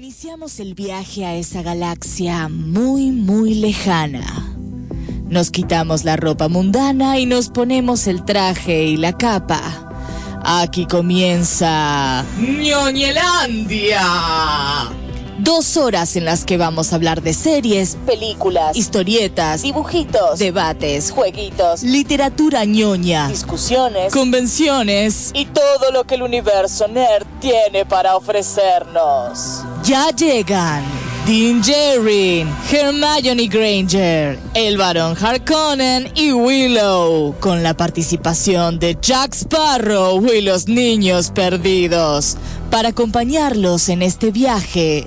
Iniciamos el viaje a esa galaxia muy, muy lejana. Nos quitamos la ropa mundana y nos ponemos el traje y la capa. Aquí comienza ñoñelandia. Dos horas en las que vamos a hablar de series, películas, historietas, dibujitos, debates, jueguitos, literatura ñoña, discusiones, convenciones y todo lo que el universo nerd tiene para ofrecernos. Ya llegan Dean Jerry, Hermione Granger, el varón Harkonnen y Willow, con la participación de Jack Sparrow y los niños perdidos, para acompañarlos en este viaje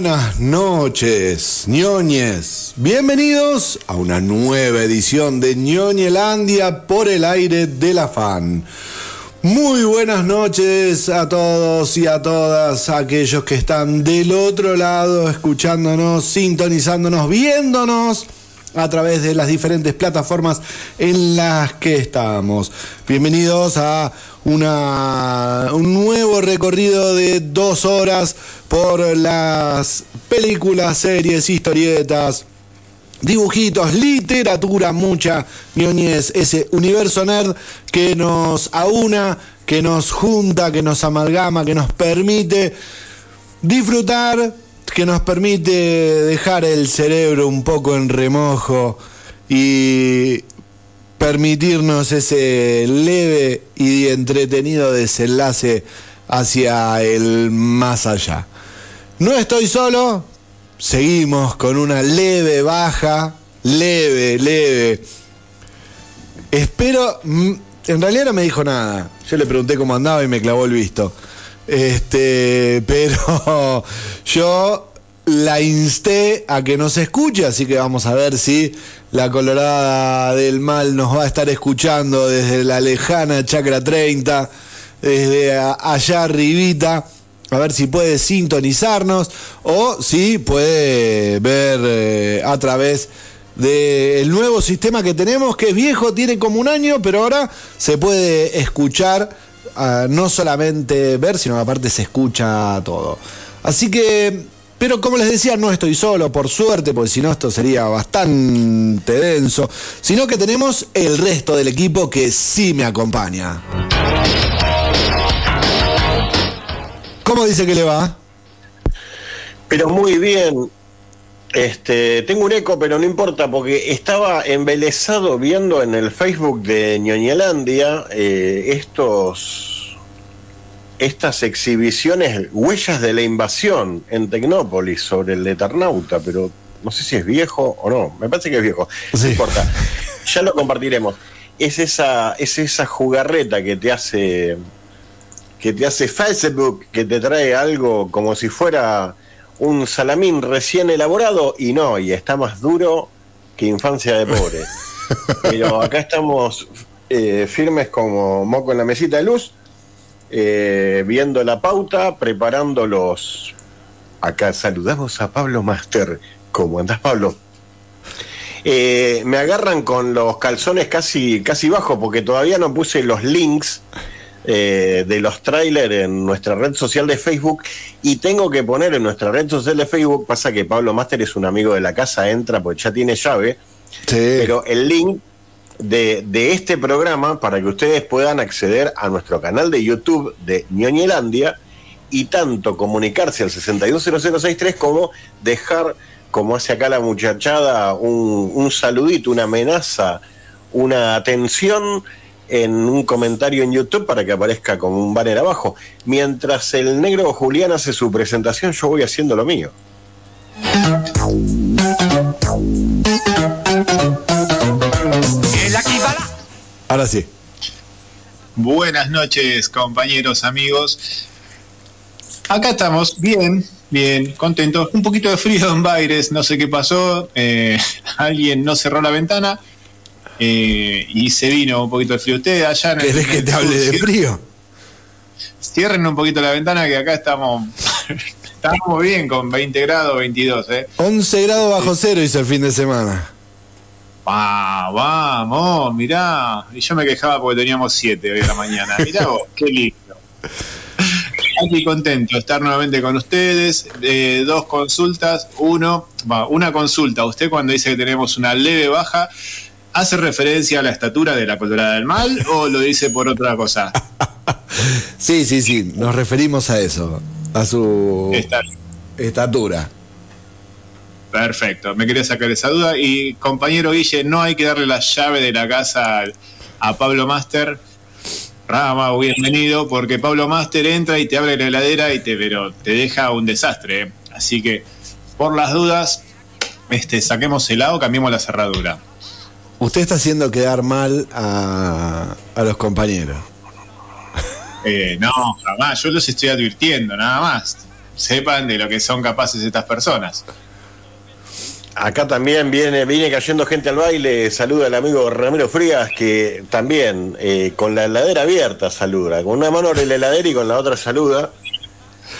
Buenas noches, ñoñes. Bienvenidos a una nueva edición de ñoñelandia por el aire de la fan. Muy buenas noches a todos y a todas aquellos que están del otro lado escuchándonos, sintonizándonos, viéndonos a través de las diferentes plataformas en las que estamos. Bienvenidos a una, un nuevo recorrido de dos horas por las películas, series, historietas, dibujitos, literatura, mucha ñoñez, ese universo nerd que nos aúna, que nos junta, que nos amalgama, que nos permite disfrutar, que nos permite dejar el cerebro un poco en remojo y permitirnos ese leve y entretenido desenlace hacia el más allá. No estoy solo, seguimos con una leve baja, leve, leve. Espero, mm, en realidad no me dijo nada. Yo le pregunté cómo andaba y me clavó el visto. Este, pero yo la insté a que nos escuche, así que vamos a ver si la Colorada del Mal nos va a estar escuchando desde la lejana Chacra 30, desde allá arribita, a ver si puede sintonizarnos o si puede ver eh, a través del nuevo sistema que tenemos, que es viejo, tiene como un año, pero ahora se puede escuchar, no solamente ver, sino aparte se escucha todo. Así que pero como les decía, no estoy solo, por suerte, porque si no esto sería bastante denso, sino que tenemos el resto del equipo que sí me acompaña. ¿Cómo dice que le va? Pero muy bien. Este, tengo un eco, pero no importa, porque estaba embelesado viendo en el Facebook de Ñoñelandia eh, estos estas exhibiciones, huellas de la invasión en Tecnópolis sobre el Eternauta, pero no sé si es viejo o no, me parece que es viejo, no importa, ya lo compartiremos. Es esa, es esa jugarreta que te hace que te hace Facebook, que te trae algo como si fuera un salamín recién elaborado y no, y está más duro que infancia de pobre. Pero acá estamos eh, firmes como moco en la mesita de luz eh, viendo la pauta, preparando los... Acá saludamos a Pablo Master. ¿Cómo andas, Pablo? Eh, me agarran con los calzones casi, casi bajos porque todavía no puse los links eh, de los trailers en nuestra red social de Facebook y tengo que poner en nuestra red social de Facebook, pasa que Pablo Master es un amigo de la casa, entra pues ya tiene llave, pero el link de, este programa para que ustedes puedan acceder a nuestro canal de YouTube de Ñoñelandia y tanto comunicarse al 620063 como dejar, como hace acá la muchachada, un, un saludito, una amenaza, una atención en un comentario en YouTube para que aparezca como un banner abajo. Mientras el negro Julián hace su presentación, yo voy haciendo lo mío. Ahora sí. Buenas noches, compañeros, amigos. Acá estamos, bien, bien, contentos. Un poquito de frío en Baires, no sé qué pasó. eh, alguien no cerró la ventana eh, y se vino un poquito de frío. Ustedes allá en el- ¿Querés que el te hable de frío? Cierren un poquito la ventana que acá estamos, estamos bien con 20 grados, 22, ¿eh? 11 grados bajo cero hizo el fin de semana. Ah, vamos, mirá. Y yo me quejaba porque teníamos 7 hoy a la mañana. Mirá vos, qué lindo. Aquí contento de estar nuevamente con ustedes. Eh, dos consultas. Uno, va, una consulta. Usted cuando dice que tenemos una leve baja, ¿hace referencia a la estatura de la colorada del mal o lo dice por otra cosa? Sí, sí, sí, nos referimos a eso, a su estatura. Perfecto, me quería sacar esa duda. Y compañero Guille, no hay que darle la llave de la casa a Pablo Master. Rama, bienvenido, porque Pablo Master entra y te abre la heladera y te, pero te deja un desastre. ¿eh? Así que, por las dudas, este, saquemos el lado, cambiemos la cerradura. Usted está haciendo quedar mal a, a los compañeros. Eh, no, jamás, yo los estoy advirtiendo, nada más. Sepan de lo que son capaces estas personas. Acá también viene, viene cayendo gente al baile, saluda al amigo Ramiro Frías, que también eh, con la heladera abierta saluda, con una mano abre la heladera y con la otra saluda,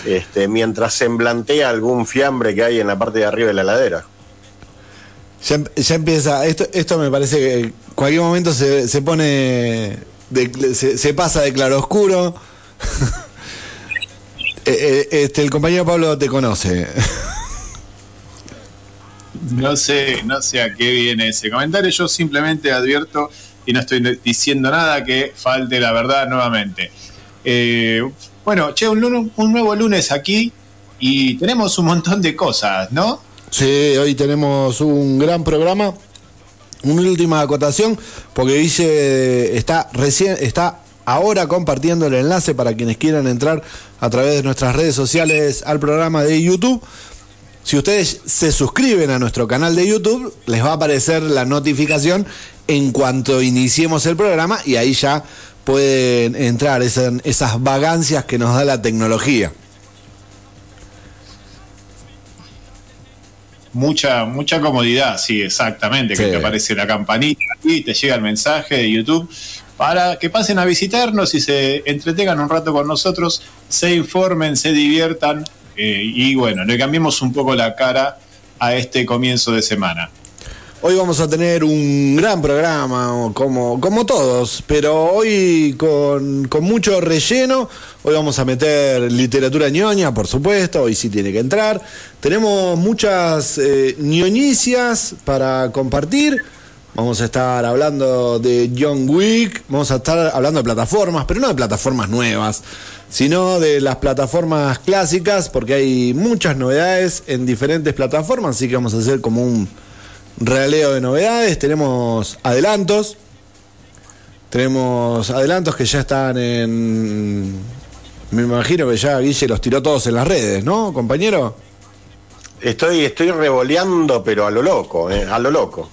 este, mientras semblantea algún fiambre que hay en la parte de arriba de la heladera. Ya, em- ya empieza, esto, esto me parece que en cualquier momento se, se pone, se, se pasa de claroscuro. Eh, eh, este, el compañero Pablo te conoce. No sé, no sé a qué viene ese comentario. Yo simplemente advierto y no estoy diciendo nada que falte la verdad nuevamente. Eh, bueno, che, un, un nuevo lunes aquí y tenemos un montón de cosas, ¿no? Sí, hoy tenemos un gran programa. Una última acotación, porque Guille está recién, está ahora compartiendo el enlace para quienes quieran entrar a través de nuestras redes sociales al programa de YouTube. Si ustedes se suscriben a nuestro canal de YouTube, les va a aparecer la notificación en cuanto iniciemos el programa y ahí ya pueden entrar esa- esas vagancias que nos da la tecnología. Mucha, mucha comodidad, sí, exactamente, que te aparece la campanita y te llega el mensaje de YouTube para que pasen a visitarnos y se entretengan un rato con nosotros, se informen, se diviertan eh, y bueno, le cambiemos un poco la cara a este comienzo de semana. Hoy vamos a tener un gran programa, como, como todos, pero hoy con, con mucho relleno. Hoy vamos a meter literatura ñoña, por supuesto, hoy sí tiene que entrar. Tenemos muchas eh, ñoñicias para compartir. Vamos a estar hablando de John Wick, vamos a estar hablando de plataformas, pero no de plataformas nuevas, sino de las plataformas clásicas, porque hay muchas novedades en diferentes plataformas, así que vamos a hacer como un realeo de novedades, tenemos adelantos, tenemos adelantos que ya están en... Me imagino que ya Guille los tiró todos en las redes, ¿no, compañero? Estoy, estoy revoleando, pero a lo loco, eh, a lo loco.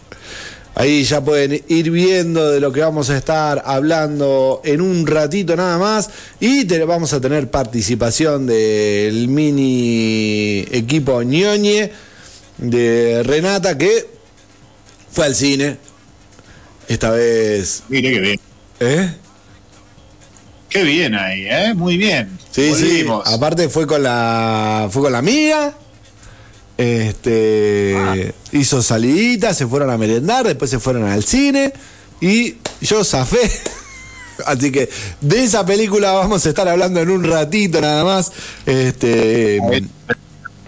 Ahí ya pueden ir viendo de lo que vamos a estar hablando en un ratito nada más. Y te- vamos a tener participación del mini equipo ñoñe de Renata que fue al cine. Esta vez. Mire qué bien. ¿Eh? Qué bien ahí, ¿eh? Muy bien. Sí, Volvimos. sí. Aparte fue con la. fue con la amiga. Este. Hizo saliditas, se fueron a merendar, después se fueron al cine. Y yo zafé. Así que de esa película vamos a estar hablando en un ratito nada más. Este.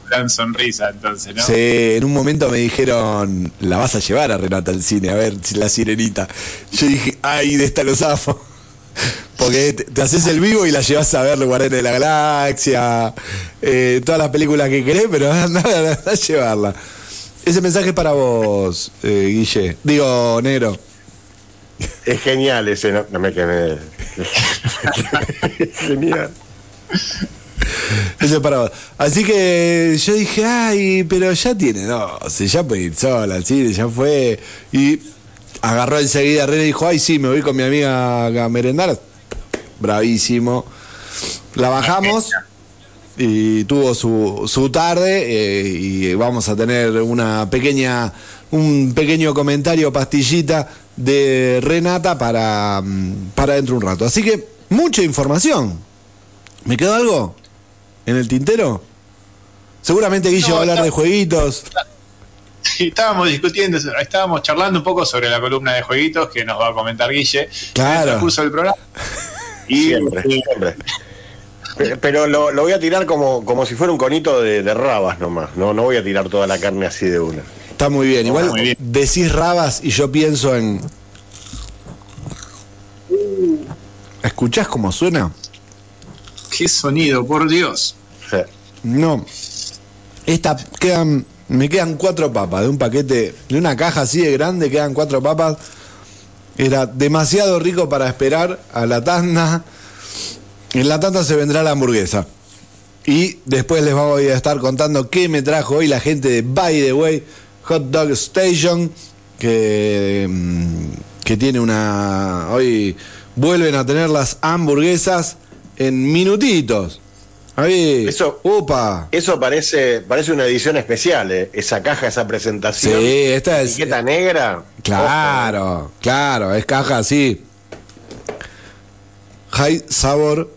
Gran sonrisa, entonces, ¿no? Sí, en un momento me dijeron, la vas a llevar a Renata al cine, a ver si la sirenita. Yo dije, ay, de esta lo zafo. Porque te, te haces el vivo y la llevas a ver los Guardianes de la Galaxia, eh, todas las películas que querés, pero anda, anda a llevarla. Ese mensaje es para vos, eh, Guille. Digo, negro. Es genial ese, no, no me quemé. genial. Ese es para vos. Así que yo dije, ay, pero ya tiene 12, ya puede ir sola ya fue. Y agarró enseguida a René y dijo, ay, sí, me voy con mi amiga a merendar. bravísimo. La bajamos y tuvo su, su tarde eh, y vamos a tener una pequeña un pequeño comentario pastillita de Renata para, mm, para dentro de un rato. Así que mucha información. ¿Me quedó algo en el tintero? Seguramente Guille No, va a hablar de jueguitos. Estábamos discutiendo, estábamos charlando un poco sobre la columna de jueguitos que nos va a comentar Guille Claro. en el transcurso del programa. Y Siempre, eh, siempre. Pe- Pero lo, lo voy a tirar como, como si fuera un conito de, de rabas nomás. No, no voy a tirar toda la carne así de una. Está muy bien. Igual muy bien. decís rabas y yo pienso en. ¿Escuchás cómo suena? qué sonido, por Dios. No. Esta quedan. Me quedan cuatro papas. De un paquete. De una caja así de grande quedan cuatro papas. Era demasiado rico para esperar a la tanda. En la tanda se vendrá la hamburguesa. Y después les voy a estar contando qué me trajo hoy la gente de By the Way Hot Dog Station. Que, mm, que tiene una. Hoy vuelven a tener las hamburguesas en minutitos. Ahí. Eso- Upa. Eso parece, parece una edición especial, ¿eh? esa caja, esa presentación. Sí, esta es- Etiqueta negra. Claro, claro, es caja así. High sabor.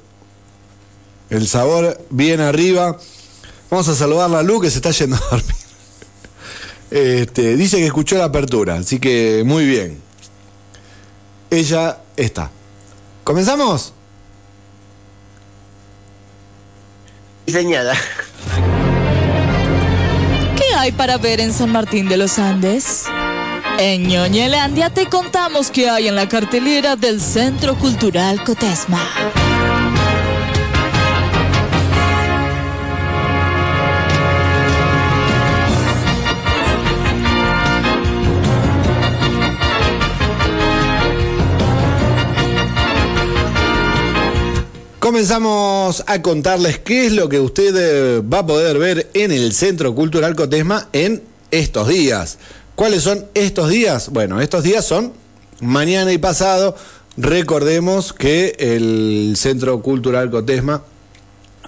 El sabor bien arriba. Vamos a saludar a Lu que se está yendo a dormir. Este, dice que escuchó la apertura, así que muy bien. Ella está. ¿Comenzamos? ¿Qué hay para ver en San Martín de los Andes? En Ñoñelandia te contamos qué hay en la cartelera del Centro Cultural Cotesma. Comenzamos a contarles qué es lo que usted eh, va a poder ver en el Centro Cultural Cotesma en estos días. ¿Cuáles son estos días? Bueno, estos días son mañana y pasado. Recordemos que el Centro Cultural Cotesma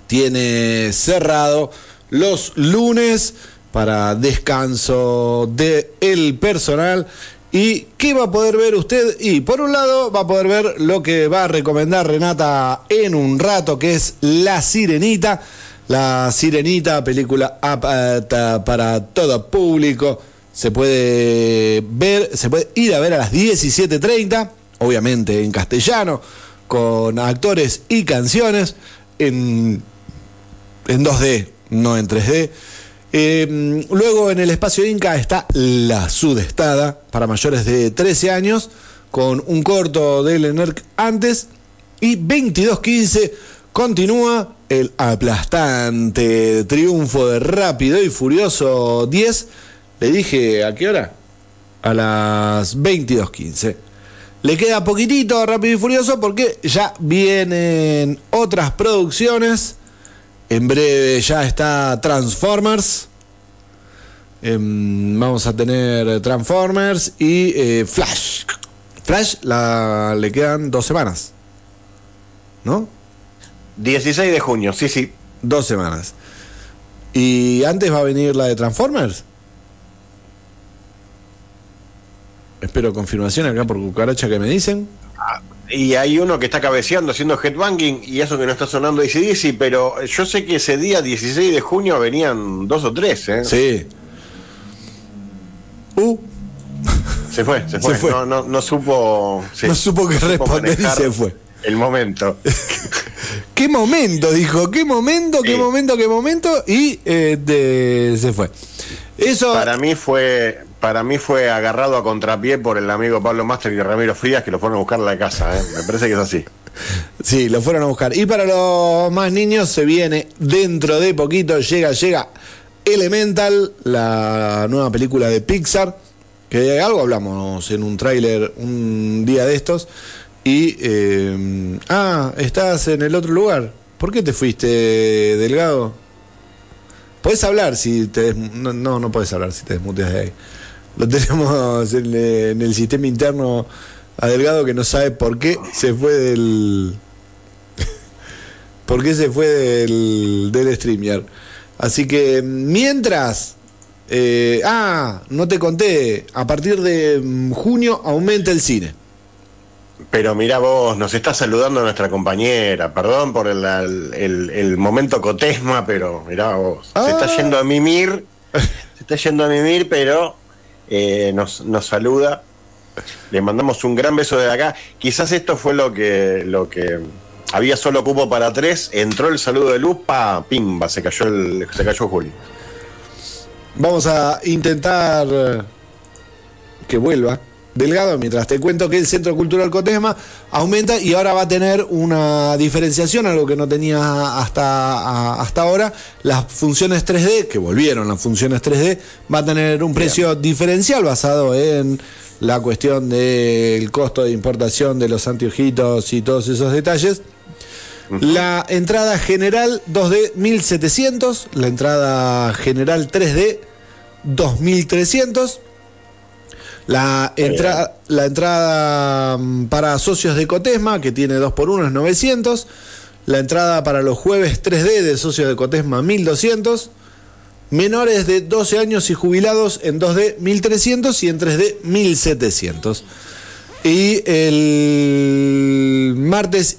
tiene cerrado los lunes para descanso del personal. ¿Y qué va a poder ver usted? Y por un lado va a poder ver lo que va a recomendar Renata en un rato, que es La Sirenita. La Sirenita, película para todo público. Se puede ver, se puede ir a ver a las 17.30, obviamente en castellano, con actores y canciones en en 2D, no en 3D. Eh, luego en el espacio Inca está La Sudestada para mayores de 13 años, con un corto de Lenerc antes. Y 2215 continúa el aplastante triunfo de Rápido y Furioso 10. Le dije, ¿a qué hora? A las 22.15. Le queda poquitito Rápido y Furioso porque ya vienen otras producciones. En breve ya está Transformers. Em, vamos a tener Transformers y eh, Flash. Flash la, le quedan dos semanas. ¿No? 16 de junio, sí, sí. Dos semanas. ¿Y antes va a venir la de Transformers? Espero confirmación acá por cucaracha que me dicen. Y hay uno que está cabeceando haciendo headbanging y eso que no está sonando DC, pero yo sé que ese día 16 de junio venían dos o tres, ¿eh? Sí. Uh, Se fue, se fue. Se fue. No, no, no supo. sí, No supo qué responder y se fue. El momento. qué momento, dijo, qué momento, qué Sí. momento, qué momento, y eh, de- se fue. Eso, Para mí fue. Para mí fue agarrado a contrapié por el amigo Pablo Master y Ramiro Frías que lo fueron a buscar a la casa, ¿eh? Me parece que es así. sí, lo fueron a buscar. Y para los más niños se viene dentro de poquito, llega, llega Elemental, la nueva película de Pixar, que de algo hablamos en un tráiler un día de estos. Y, eh, ah, estás en el otro lugar. ¿Por qué te fuiste, Delgado? Podés hablar si te no, no, no hablar si te desmuteas de ahí. Lo tenemos en, en el sistema interno a Delgado que no sabe por qué se fue del, porque se fue del, del StreamYard. Así que mientras... eh, ah, no te conté, a partir de mm, junio aumenta el cine. Pero mira vos, nos está saludando nuestra compañera. Perdón por el, el- el momento cotesma, pero mira vos. Ah. Se está yendo a mimir. Se está yendo a mimir, pero eh, nos, nos saluda. Le mandamos un gran beso desde acá. Quizás esto fue lo que, lo que había solo cupo para tres. Entró el saludo de luz, pa, pimba, se cayó el, se cayó Juli. Vamos a intentar eh, que vuelva Delgado, mientras te cuento que el Centro Cultural Cotesma aumenta y ahora va a tener una diferenciación, algo que no tenía hasta, hasta ahora. Las funciones 3D, que volvieron las funciones 3D, va a tener un precio diferencial basado en la cuestión del costo de importación de los anteojitos y todos esos detalles. La entrada general 2D 1700, la entrada general 3D 2300. La, entra- la entrada mm, para socios de Cotesma, que tiene 2x1, es 900. La entrada para los jueves 3D de socios de Cotesma, 1200. Menores de 12 años y jubilados en 2D, 1300 y en 3D, 1700. Y el martes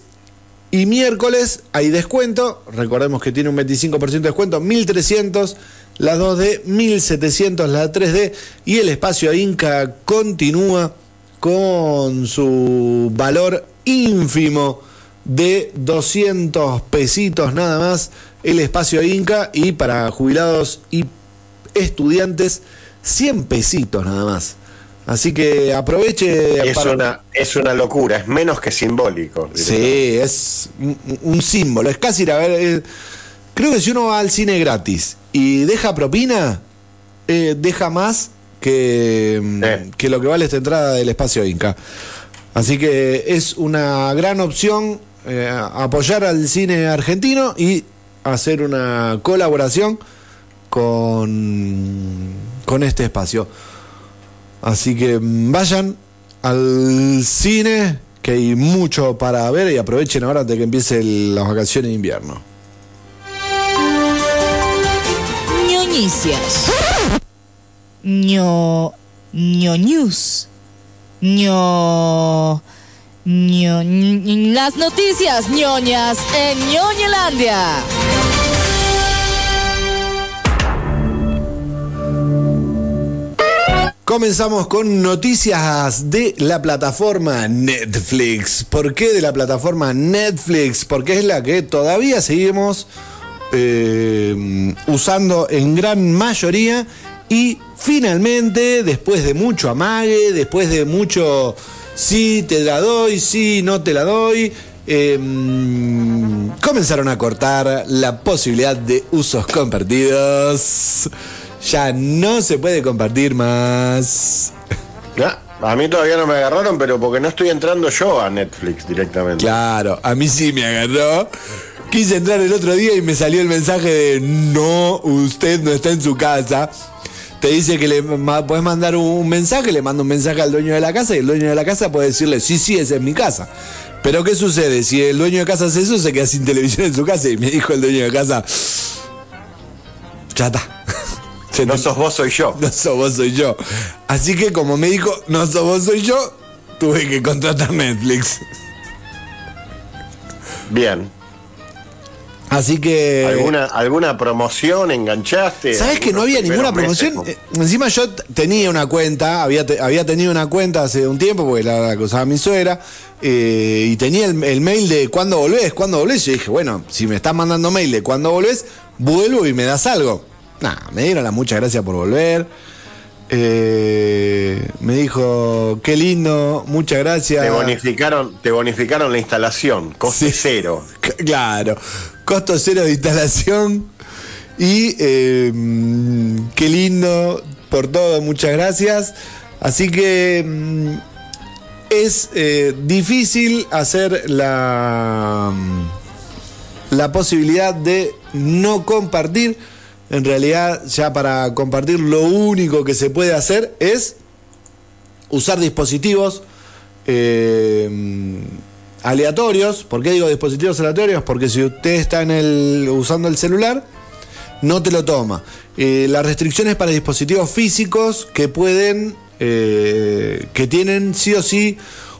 y miércoles hay descuento. Recordemos que tiene un 25% de descuento. 1300 la 2D, 1700 la 3D. Y el espacio Inca continúa con su valor ínfimo de 200 pesitos nada más. El espacio Inca. Y para jubilados y estudiantes, 100 pesitos nada más. Así que aproveche Es para- una, es una locura, es menos que simbólico. Sí, es un, un símbolo. Es casi ir a ver. Creo que si uno va al cine gratis y deja propina, eh, deja más que, mm, Sí. que lo que vale esta entrada del espacio Inca. Así que es una gran opción eh, apoyar al cine argentino y hacer una colaboración con, con este espacio. Así que mm, vayan al cine, que hay mucho para ver y aprovechen ahora antes de que empiece el- las vacaciones de invierno. Ñoñicias. ño. ño. ñ- Las noticias ñoñas en ñoñelandia. Comenzamos con noticias de la plataforma Netflix. ¿Por qué de la plataforma Netflix? Porque es la que todavía seguimos eh, usando en gran mayoría y finalmente, después de mucho amague, después de mucho sí te la doy, sí no te la doy, eh, comenzaron a cortar la posibilidad de usos compartidos. Ya no se puede compartir más. Ya, A mí todavía no me agarraron, pero porque no estoy entrando yo a Netflix directamente. Claro, a mí sí me agarró. Quise entrar el otro día y me salió el mensaje de no, usted no está en su casa. Te dice que le ma- podés mandar un, un mensaje, le manda un mensaje al dueño de la casa y el dueño de la casa puede decirle, sí, sí, esa es mi casa. Pero ¿qué sucede? Si el dueño de casa hace eso, se queda sin televisión en su casa y me dijo el dueño de casa, ya está. No sos vos, soy yo. no sos vos, soy yo. Así que como me dijo, no sos vos, soy yo, tuve que contratar Netflix. Bien. Así que... ¿Alguna, ¿Alguna promoción enganchaste? ¿Sabes que no había ninguna promoción? meses, Eh, Encima yo tenía una cuenta, había, te- había tenido una cuenta hace un tiempo, porque la, la que usaba mi suegra, eh, y tenía el, el mail de cuándo volvés, cuándo volvés. Yo dije, bueno, si me estás mandando mail de cuándo volvés, vuelvo y me das algo. Nah, me dieron las muchas gracias por volver. Eh, me dijo, qué lindo, muchas gracias. Te bonificaron, te bonificaron la instalación, coste Sí. cero. Claro, costo cero de instalación y eh, qué lindo por todo, muchas gracias. Así que mm, es eh, difícil hacer la, la posibilidad de no compartir. En realidad ya para compartir lo único que se puede hacer es usar dispositivos eh, aleatorios. ¿Por qué digo dispositivos aleatorios? Porque si usted está en el, usando el celular, no te lo toma. Eh, la restricción es para dispositivos físicos que pueden, eh, que tienen sí o sí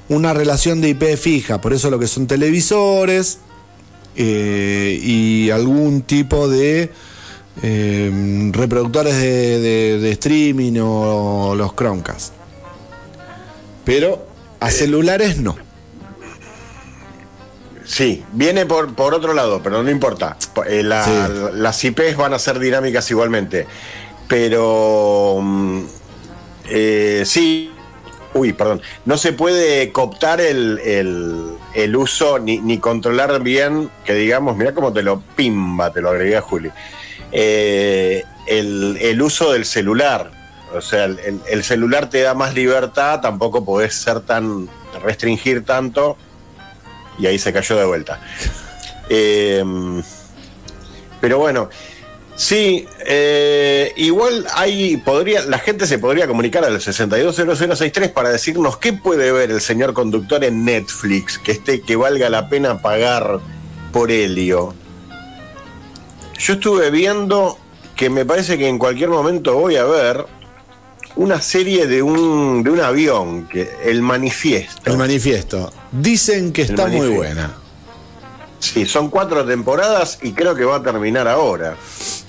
una relación de IP fija. Por eso lo que son televisores eh, y algún tipo de eh, reproductores de, de- de streaming o los Chromecast. Pero a celulares no. Sí, viene por, por otro lado, pero no importa. Eh, la- Sí. Las IPs van a ser dinámicas igualmente. Pero mm, eh, sí, uy, perdón, no se puede cooptar el, el- el uso ni, ni controlar bien, que digamos, mira cómo te lo pimba, te lo agregué a Juli, Eh, el, el uso del celular. O sea, el, el- el celular te da más libertad, tampoco podés ser tan, restringir tanto y ahí se cayó de vuelta. Eh, pero bueno, sí, eh, igual hay, podría, la gente se podría comunicar al 620063 para decirnos qué puede ver el señor conductor en Netflix, que esté, que valga la pena pagar por Helio. Yo estuve viendo que me parece que en cualquier momento voy a ver una serie de un, de un avión, que, el manifiesto. El manifiesto. Dicen que está muy buena. Sí, son cuatro temporadas y creo que va a terminar ahora.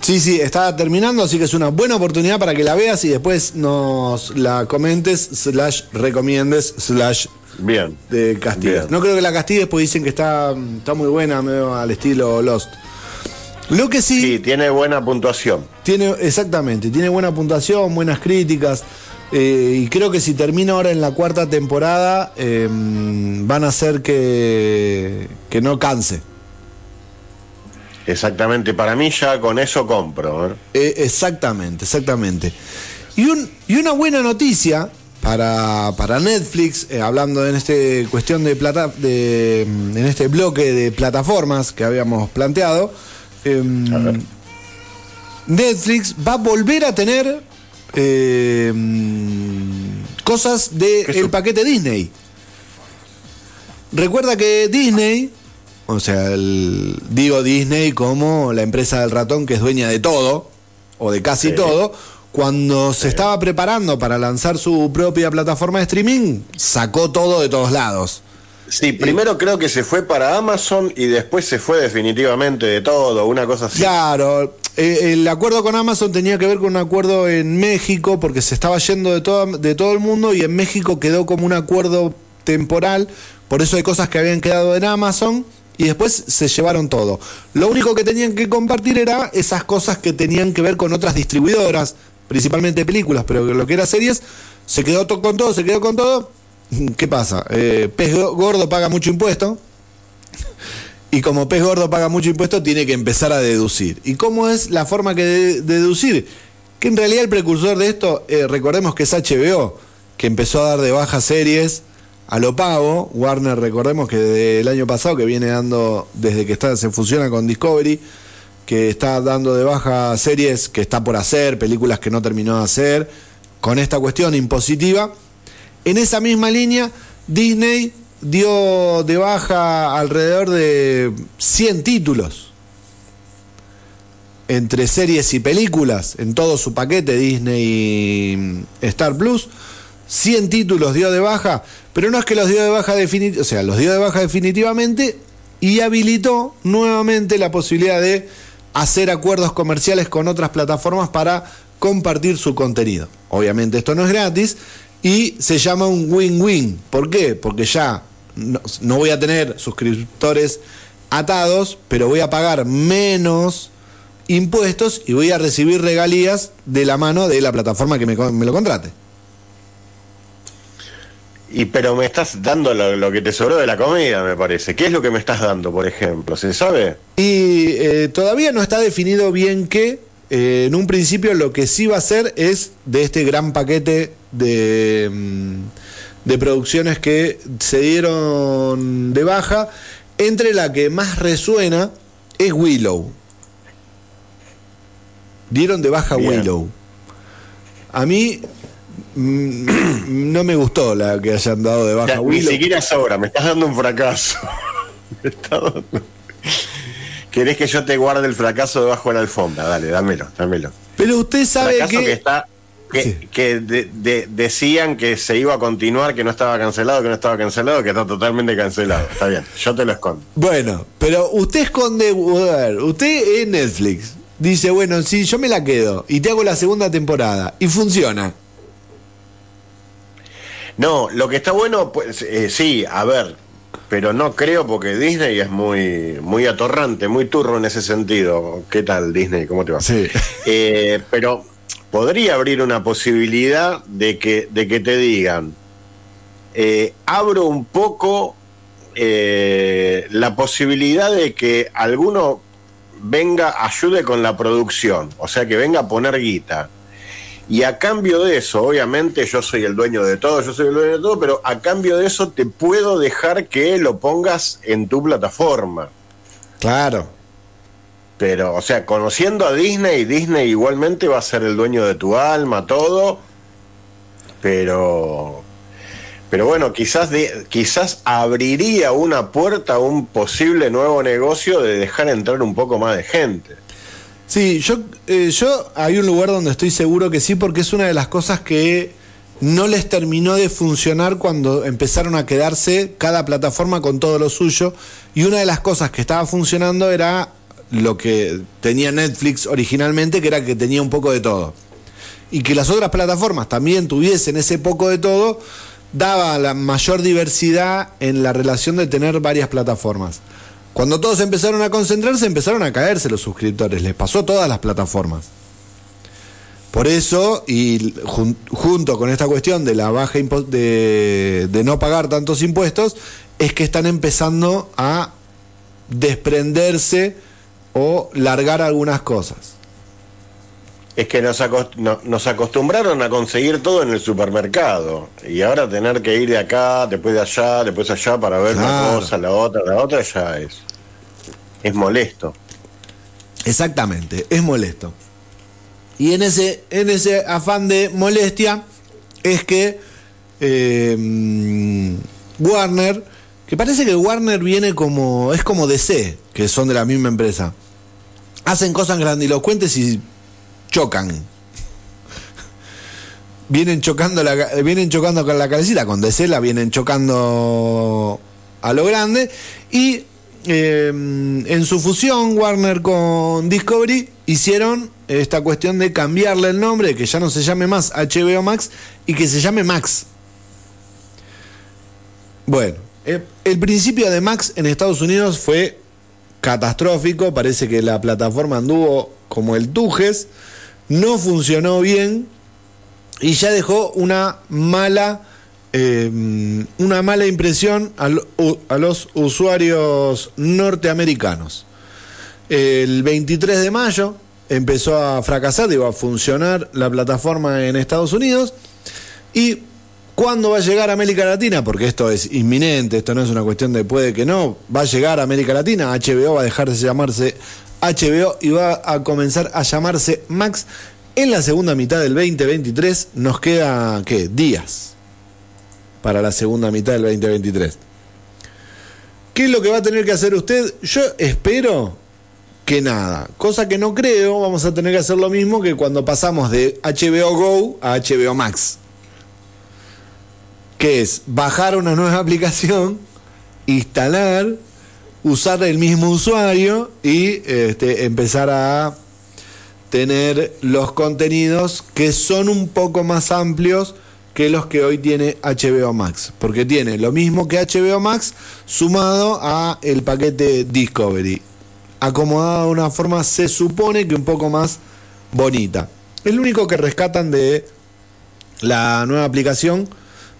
Sí, sí, está terminando, así que es una buena oportunidad para que la veas y después nos la comentes, slash recomiendes, slash Bien. de castigues. Bien. No creo que la castigues, pues dicen que está, está muy buena, medio al estilo Lost. Lo que sí, Sí, tiene buena puntuación. tiene, exactamente, tiene buena puntuación, buenas críticas. eh, y creo que si termina ahora en la cuarta temporada, eh, van a hacer que, que no canse. Exactamente, para mí ya con eso compro. ¿eh? Eh, exactamente, exactamente. Y, un, y una buena noticia para, para Netflix, eh, hablando en este cuestión de plata, de, mm, en este bloque de plataformas que habíamos planteado, em, Netflix va a volver a tener eh, cosas ¿Qué del su- paquete Disney. Recuerda que Disney, o sea, el- digo Disney como la empresa del ratón que es dueña de todo, o de casi Sí. todo, cuando se estaba preparando para lanzar su propia plataforma de streaming, sacó todo de todos lados. Sí, primero creo que se fue para Amazon y después se fue definitivamente de todo, una cosa así. Claro, eh, el acuerdo con Amazon tenía que ver con un acuerdo en México porque se estaba yendo de todo, de todo el mundo y en México quedó como un acuerdo temporal, por eso hay cosas que habían quedado en Amazon y después se llevaron todo. Lo único que tenían que compartir era esas cosas que tenían que ver con otras distribuidoras, principalmente películas, pero lo que era series, se quedó to- con todo, se quedó con todo. ¿Qué pasa? Eh, pez go- gordo paga mucho impuesto. Y como pez gordo paga mucho impuesto, tiene que empezar a deducir. ¿Y cómo es la forma que de deducir? Que en realidad el precursor de esto, eh, recordemos que es HBO, que empezó a dar de baja series a lo pago. Warner, recordemos que desde el año pasado, que viene dando, desde que está, se fusiona con Discovery, que está dando de baja series que está por hacer, películas que no terminó de hacer, con esta cuestión impositiva. En esa misma línea, Disney dio de baja alrededor de 100 títulos entre series y películas en todo su paquete Disney Star Plus. 100 títulos dio de baja, pero no es que los dio de baja definitivamente, o sea, los dio de baja definitivamente y habilitó nuevamente la posibilidad de hacer acuerdos comerciales con otras plataformas para compartir su contenido. Obviamente esto no es gratis y se llama un win-win. ¿Por qué? Porque ya no, no voy a tener suscriptores atados, pero voy a pagar menos impuestos y voy a recibir regalías de la mano de la plataforma que me, me lo contrate. Y pero me estás dando lo, lo que te sobró de la comida, me parece. ¿Qué es lo que me estás dando, por ejemplo? ¿Se sabe? Y eh, todavía no está definido bien qué. Eh, en un principio lo que sí va a ser es de este gran paquete de, mm, de producciones que se dieron de baja, entre la que más resuena es Willow. Dieron de baja Bien. Willow. A mí mm, no me gustó la que hayan dado de baja Ya, ni Willow. siquiera es ahora, me estás dando un fracaso. Me estás dando- ¿Querés que yo te guarde el fracaso debajo de la alfombra? Dale, dámelo, dámelo. Pero usted sabe fracaso que, que... está que, Sí. que de- de- decían que se iba a continuar, que no estaba cancelado, que no estaba cancelado, que está totalmente cancelado. Está bien, yo te lo escondo. Bueno, pero usted esconde, a ver, usted en Netflix dice, bueno, sí, yo me la quedo y te hago la segunda temporada y funciona. No, lo que está bueno, pues eh, sí, a ver, pero no creo porque Disney es muy, muy atorrante, muy turro en ese sentido. ¿Qué tal Disney? ¿Cómo te va? Sí. Eh, pero podría abrir una posibilidad de que, de que te digan, eh, abro un poco eh, la posibilidad de que alguno venga, ayude con la producción, o sea, que venga a poner guita. Y a cambio de eso, obviamente yo soy el dueño de todo, yo soy el dueño de todo, pero a cambio de eso te puedo dejar que lo pongas en tu plataforma. Claro. Pero, o sea, conociendo a Disney, Disney igualmente va a ser el dueño de tu alma, todo. Pero, pero bueno, quizás, quizás abriría una puerta a un posible nuevo negocio de dejar entrar un poco más de gente. Sí, yo, eh, yo hay un lugar donde estoy seguro que sí, porque es una de las cosas que no les terminó de funcionar cuando empezaron a quedarse cada plataforma con todo lo suyo. Y una de las cosas que estaba funcionando era lo que tenía Netflix originalmente, que era que tenía un poco de todo. Y que las otras plataformas también tuviesen ese poco de todo, daba la mayor diversidad en la relación de tener varias plataformas. Cuando todos empezaron a concentrarse, empezaron a caerse los suscriptores. Les pasó a todas las plataformas. Por eso, y jun- junto con esta cuestión de la baja de no pagar tantos impuestos, es que están empezando a desprenderse o largar algunas cosas. Es que nos, acost- no- nos acostumbraron a conseguir todo en el supermercado. Y ahora tener que ir de acá, después de allá, después allá para ver Claro. una cosa, la otra, la otra, ya es. Es molesto. Exactamente, es molesto. Y en ese, en ese afán de molestia es que eh, mm, Warner, que parece que Warner viene como, es como DC, que son de la misma empresa, hacen cosas grandilocuentes y chocan. Vienen chocando, la, vienen chocando con la cabecita, con DC la vienen chocando a lo grande y eh, en su fusión Warner con Discovery hicieron esta cuestión de cambiarle el nombre, que ya no se llame más HBO Max y que se llame Max. Bueno, eh, el principio de Max en Estados Unidos fue catastrófico, parece que la plataforma anduvo como el Tujes, no funcionó bien y ya dejó una mala eh, una mala impresión u- a los usuarios norteamericanos. El 23 de mayo empezó a fracasar, iba a funcionar la plataforma en Estados Unidos. ¿Y cuándo va a llegar a América Latina? Porque esto es inminente, esto no es una cuestión de puede que no. Va a llegar a América Latina, HBO va a dejar de llamarse HBO y va a comenzar a llamarse Max. En la segunda mitad del 2023 nos queda, ¿qué? Días para la segunda mitad del 2023. ¿Qué es lo que va a tener que hacer usted? Yo espero que nada. Cosa que no creo, vamos a tener que hacer lo mismo que cuando pasamos de HBO Go a HBO Max. Que es bajar una nueva aplicación, instalar, usar el mismo usuario y este, empezar a tener los contenidos que son un poco más amplios que los que hoy tiene HBO Max, porque tiene lo mismo que HBO Max sumado a el paquete Discovery, acomodado de una forma se supone que un poco más bonita. Es lo único que rescatan de la nueva aplicación,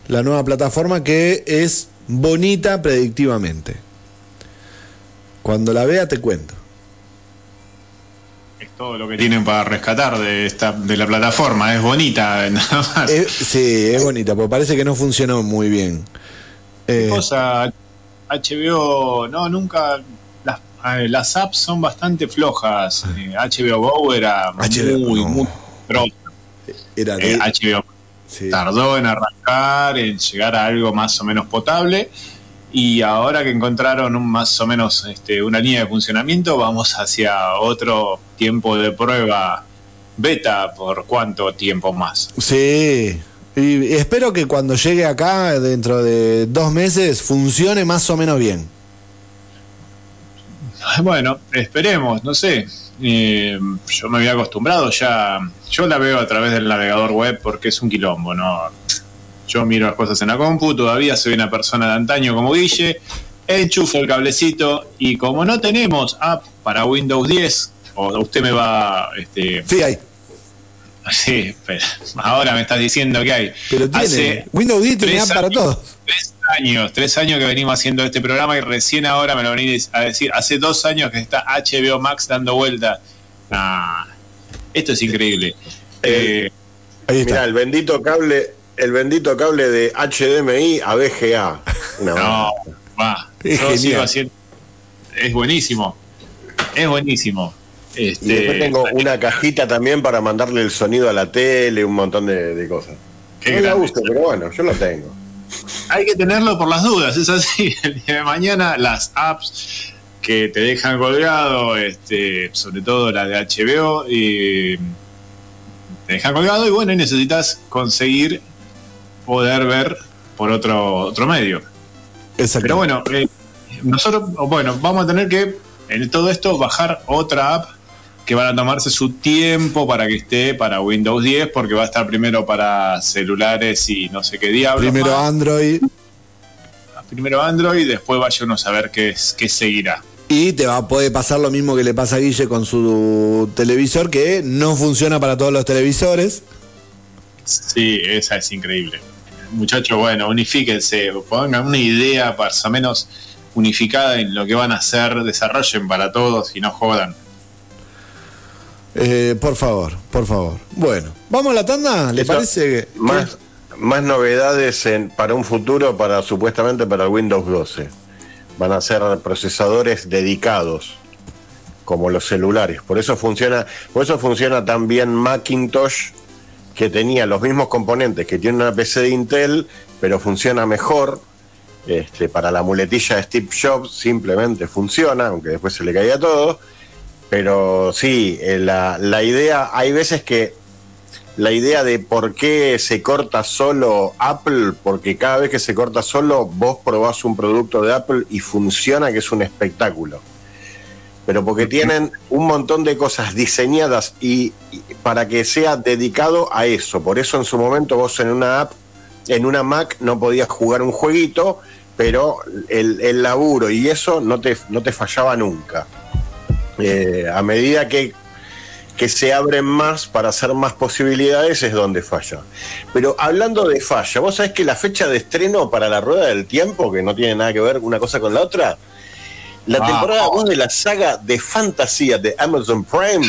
la nueva plataforma que es bonita predictivamente. Cuando la vea te cuento. Es todo lo que tienen para rescatar de esta de la plataforma. Es bonita, nada más. Eh, sí, es bonita, porque parece que no funcionó muy bien. ¿Qué Eh, cosa? HBO, no, nunca. Las, eh, las apps son bastante flojas. Eh, HBO Go era HBO, muy, no. muy pro. era Eh, de- HBO. Sí. Tardó en arrancar, en llegar a algo más o menos potable. Y ahora que encontraron un, más o menos este, una línea de funcionamiento, vamos hacia otro tiempo de prueba beta por cuánto tiempo más. Sí. Y espero que cuando llegue acá, dentro de dos meses, funcione más o menos bien. Bueno, esperemos, no sé. Eh, yo me había acostumbrado ya. Yo la veo a través del navegador web porque es un quilombo, ¿no? Yo miro las cosas en la compu, todavía soy una persona de antaño como Guille, enchufo el cablecito y como no tenemos app para Windows 10, o usted me va. Este, Sí, hay. sí, pero ahora me estás diciendo que hay. Pero tiene. Hace Windows 10 tiene app para. Tres años, tres años que venimos haciendo este programa y recién ahora me lo venís a decir. Hace dos años que está HBO Max dando vuelta. Ah, esto es increíble. Eh, Ahí está. Mira, el bendito cable, el bendito cable de HDMI a VGA. No, va. Es Yo sigo haciendo. Es buenísimo. Es buenísimo. Y Este, después tengo una cajita también para mandarle el sonido a la tele, un montón de, de cosas. Qué no la uso, pero bueno, yo lo tengo. Hay que tenerlo por las dudas, es así. El día de mañana las apps que te dejan colgado, este, sobre todo la de HBO, y te dejan colgado y bueno, y necesitas conseguir poder ver por otro, otro medio. Exacto. Pero bueno, eh, nosotros, bueno, vamos a tener que en todo esto bajar otra app que van a tomarse su tiempo para que esté para Windows 10, porque va a estar primero para celulares y no sé qué diablos. Primero más Android primero Android, después vaya uno a saber qué, es, qué seguirá. y te va a poder pasar lo mismo que le pasa a Guille con su televisor, que no funciona para todos los televisores. Sí, esa es increíble. Muchachos, bueno, unifíquense, pongan una idea más o menos unificada en lo que van a hacer, desarrollen para todos y no jodan. Eh, por favor, por favor. Bueno, ¿vamos a la tanda? ¿Le Eso, parece que.? Más, más novedades en, para un futuro, para supuestamente para el Windows 12. Van a ser procesadores dedicados, como los celulares. Por eso funciona, por eso funciona tan bien Macintosh, que tenía los mismos componentes que tiene una PC de Intel, pero funciona mejor. Este, para la muletilla de Steve Jobs simplemente funciona, aunque después se le caía todo. Pero sí, eh, la, la idea, hay veces que la idea de por qué se corta solo Apple, porque cada vez que se corta solo, vos probás un producto de Apple y funciona, que es un espectáculo. Pero porque tienen un montón de cosas diseñadas y, y para que sea dedicado a eso. Por eso en su momento vos en una app, en una Mac, no podías jugar un jueguito, pero el, el laburo y eso no te, no te fallaba nunca. Eh, a medida que que se abren más para hacer más posibilidades es donde falla. Pero hablando de falla, vos sabés que la fecha de estreno para la Rueda del Tiempo, que no tiene nada que ver una cosa con la otra, la Vamos. temporada 2 de la saga de fantasía de Amazon Prime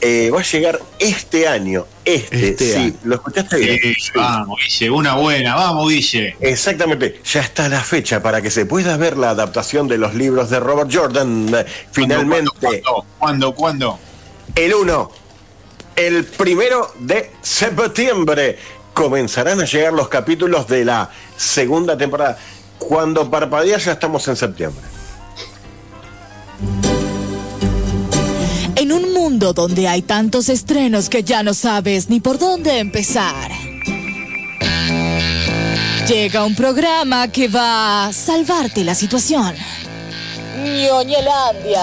eh, va a llegar este año. Este, Este sí, año. ¿lo escuchaste bien? Sí. Vamos, Guille, una buena, vamos, Guille. Exactamente, ya está la fecha para que se pueda ver la adaptación de los libros de Robert Jordan. Eh, Finalmente, ¿Cuándo? ¿Cuándo? ¿Cuándo? El 1, el primero de septiembre, comenzarán a llegar los capítulos de la segunda temporada. Cuando parpadea ya estamos en septiembre. Mundo donde hay tantos estrenos que ya no sabes ni por dónde empezar. Llega un programa que va a salvarte la situación. Ñoñelandia.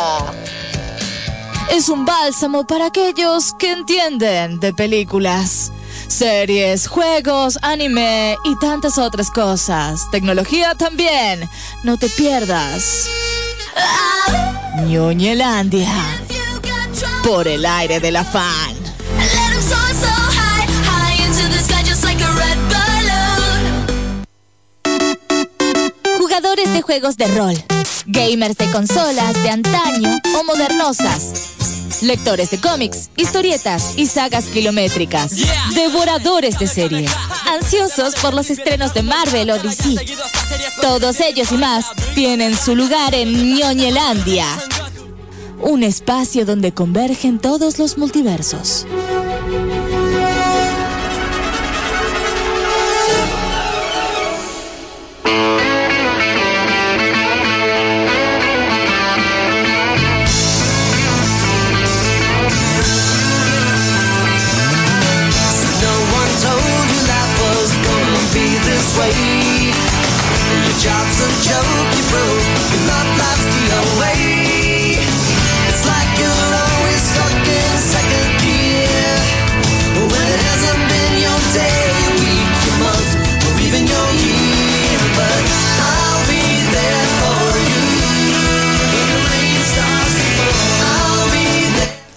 Es un bálsamo para aquellos que entienden de películas, series, juegos, anime y tantas otras cosas. Tecnología también. No te pierdas. Ñoñelandia. Por el aire de la fan. Let soar so high, high into the sky just like a red balloon. Jugadores de juegos de rol, gamers de consolas de antaño o modernosas, Lectores de cómics, historietas y sagas kilométricas. Devoradores de series. Ansiosos por los estrenos de Marvel o DC. Todos ellos y más tienen su lugar en Ñoñelandia un espacio donde convergen todos los multiversos.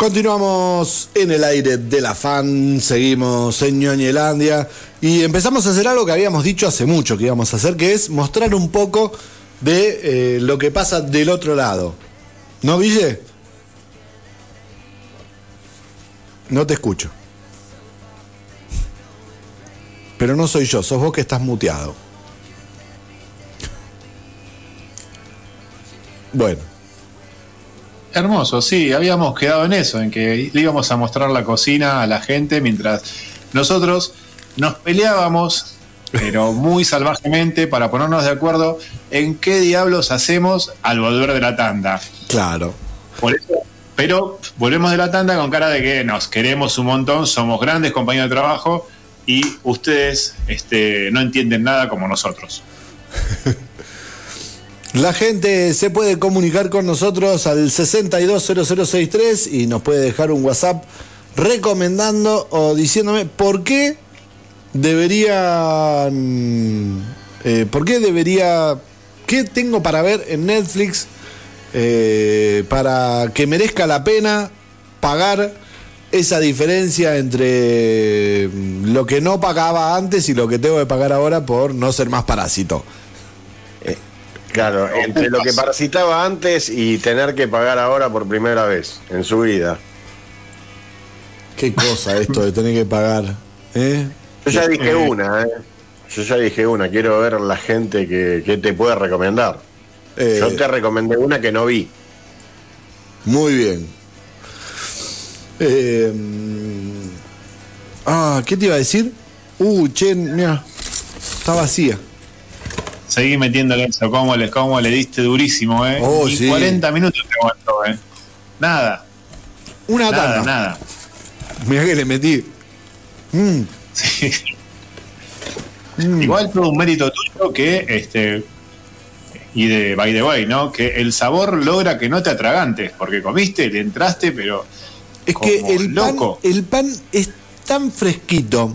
Continuamos en el aire de la fan, seguimos en Ñoñelandia y empezamos a hacer algo que habíamos dicho hace mucho que íbamos a hacer, que es mostrar un poco de eh, lo que pasa del otro lado. ¿No, Ville? No te escucho. Pero no soy yo, sos vos que estás muteado. Bueno, Hermoso, sí, habíamos quedado en eso, en que le íbamos a mostrar la cocina a la gente mientras nosotros nos peleábamos, pero muy salvajemente, para ponernos de acuerdo en qué diablos hacemos al volver de la tanda. claro. Por eso, pero volvemos de la tanda con cara de que nos queremos un montón, somos grandes compañeros de trabajo y ustedes este, no entienden nada como nosotros. La gente se puede comunicar con nosotros al 620063 y nos puede dejar un WhatsApp recomendando o diciéndome por qué deberían. eh, ¿Por qué debería. ¿Qué tengo para ver en Netflix eh, para que merezca la pena pagar esa diferencia entre lo que no pagaba antes y lo que tengo que pagar ahora por no ser más parásito? Claro, entre lo que parasitaba antes y tener que pagar ahora por primera vez en su vida. Qué cosa esto de tener que pagar. ¿eh? Yo ya dije una, ¿eh? Yo ya dije una, quiero ver la gente que, que te puede recomendar. Eh, Yo te recomendé una que no vi. Muy bien. Eh, ah, ¿qué te iba a decir? Uh, che, mira, está vacía. Seguí metiéndole eso, cómo le, cómo le diste durísimo, ¿eh? Oh, Ni sí. 40 minutos te aguantó, ¿eh? Nada, Una nada, tanda. nada. Mira que le metí. Mm, Sí. mm. Igual todo un mérito tuyo que, este, y de by the way, ¿no? Que el sabor logra que no te atragantes, porque comiste, le entraste, pero Es que el pan, loco. el pan es tan fresquito.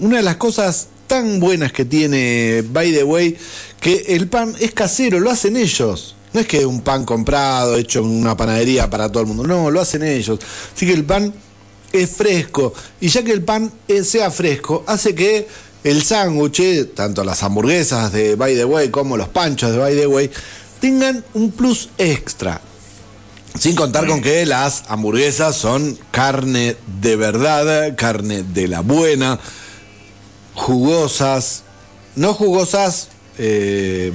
Una de las cosas tan buenas que tiene By the Way, que el pan es casero, lo hacen ellos. No es que un pan comprado, hecho en una panadería para todo el mundo. No, lo hacen ellos. Así que el pan es fresco. Y ya que el pan eh, sea fresco, hace que el sándwich, tanto las hamburguesas de By the Way como los panchos de By the Way, tengan un plus extra. Sin contar con que las hamburguesas son carne de verdad, carne de la buena, jugosas, no jugosas, eh,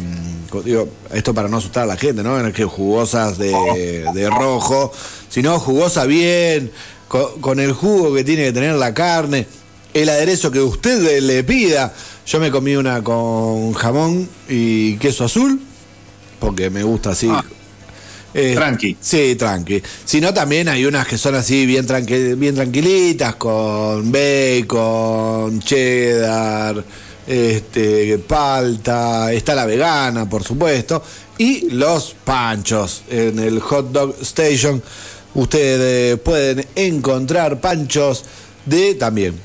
digo, esto para no asustar a la gente, ¿no? No es que jugosas de, de rojo, sino jugosa bien, co- con, el jugo que tiene que tener la carne, el aderezo que usted le, le pida. Yo me comí una con jamón y queso azul, porque me gusta así. Ah. Eh, Tranqui. Sí, tranqui. Si no, también hay unas que son así bien, tranqui- bien tranquilitas, con bacon, cheddar, este, palta, está la vegana, por supuesto, y los panchos. En el Hot Dog Station ustedes pueden encontrar panchos de también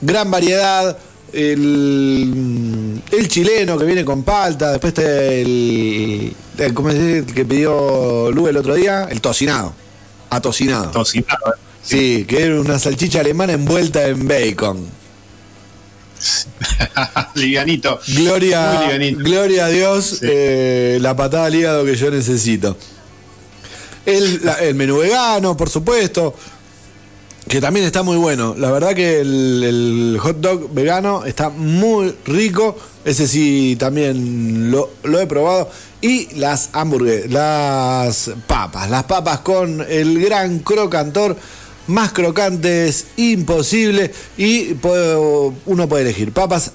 gran variedad. El, el chileno que viene con palta, después está el, el, ¿cómo se dice? El que pidió Lu el otro día, el tocinado, atocinado. tocinado. ¿eh? Sí, que era una salchicha alemana envuelta en bacon. Livianito. Gloria, livianito. gloria a Dios, Sí. eh, la patada al hígado que yo necesito. El, la- el menú vegano, por supuesto, que también está muy bueno. La verdad que el, el hot dog vegano está muy rico. Ese sí también lo, lo he probado. Y las hamburguesas, las papas, las papas con el gran crocantor. Más crocantes imposible. Y uno puede elegir papas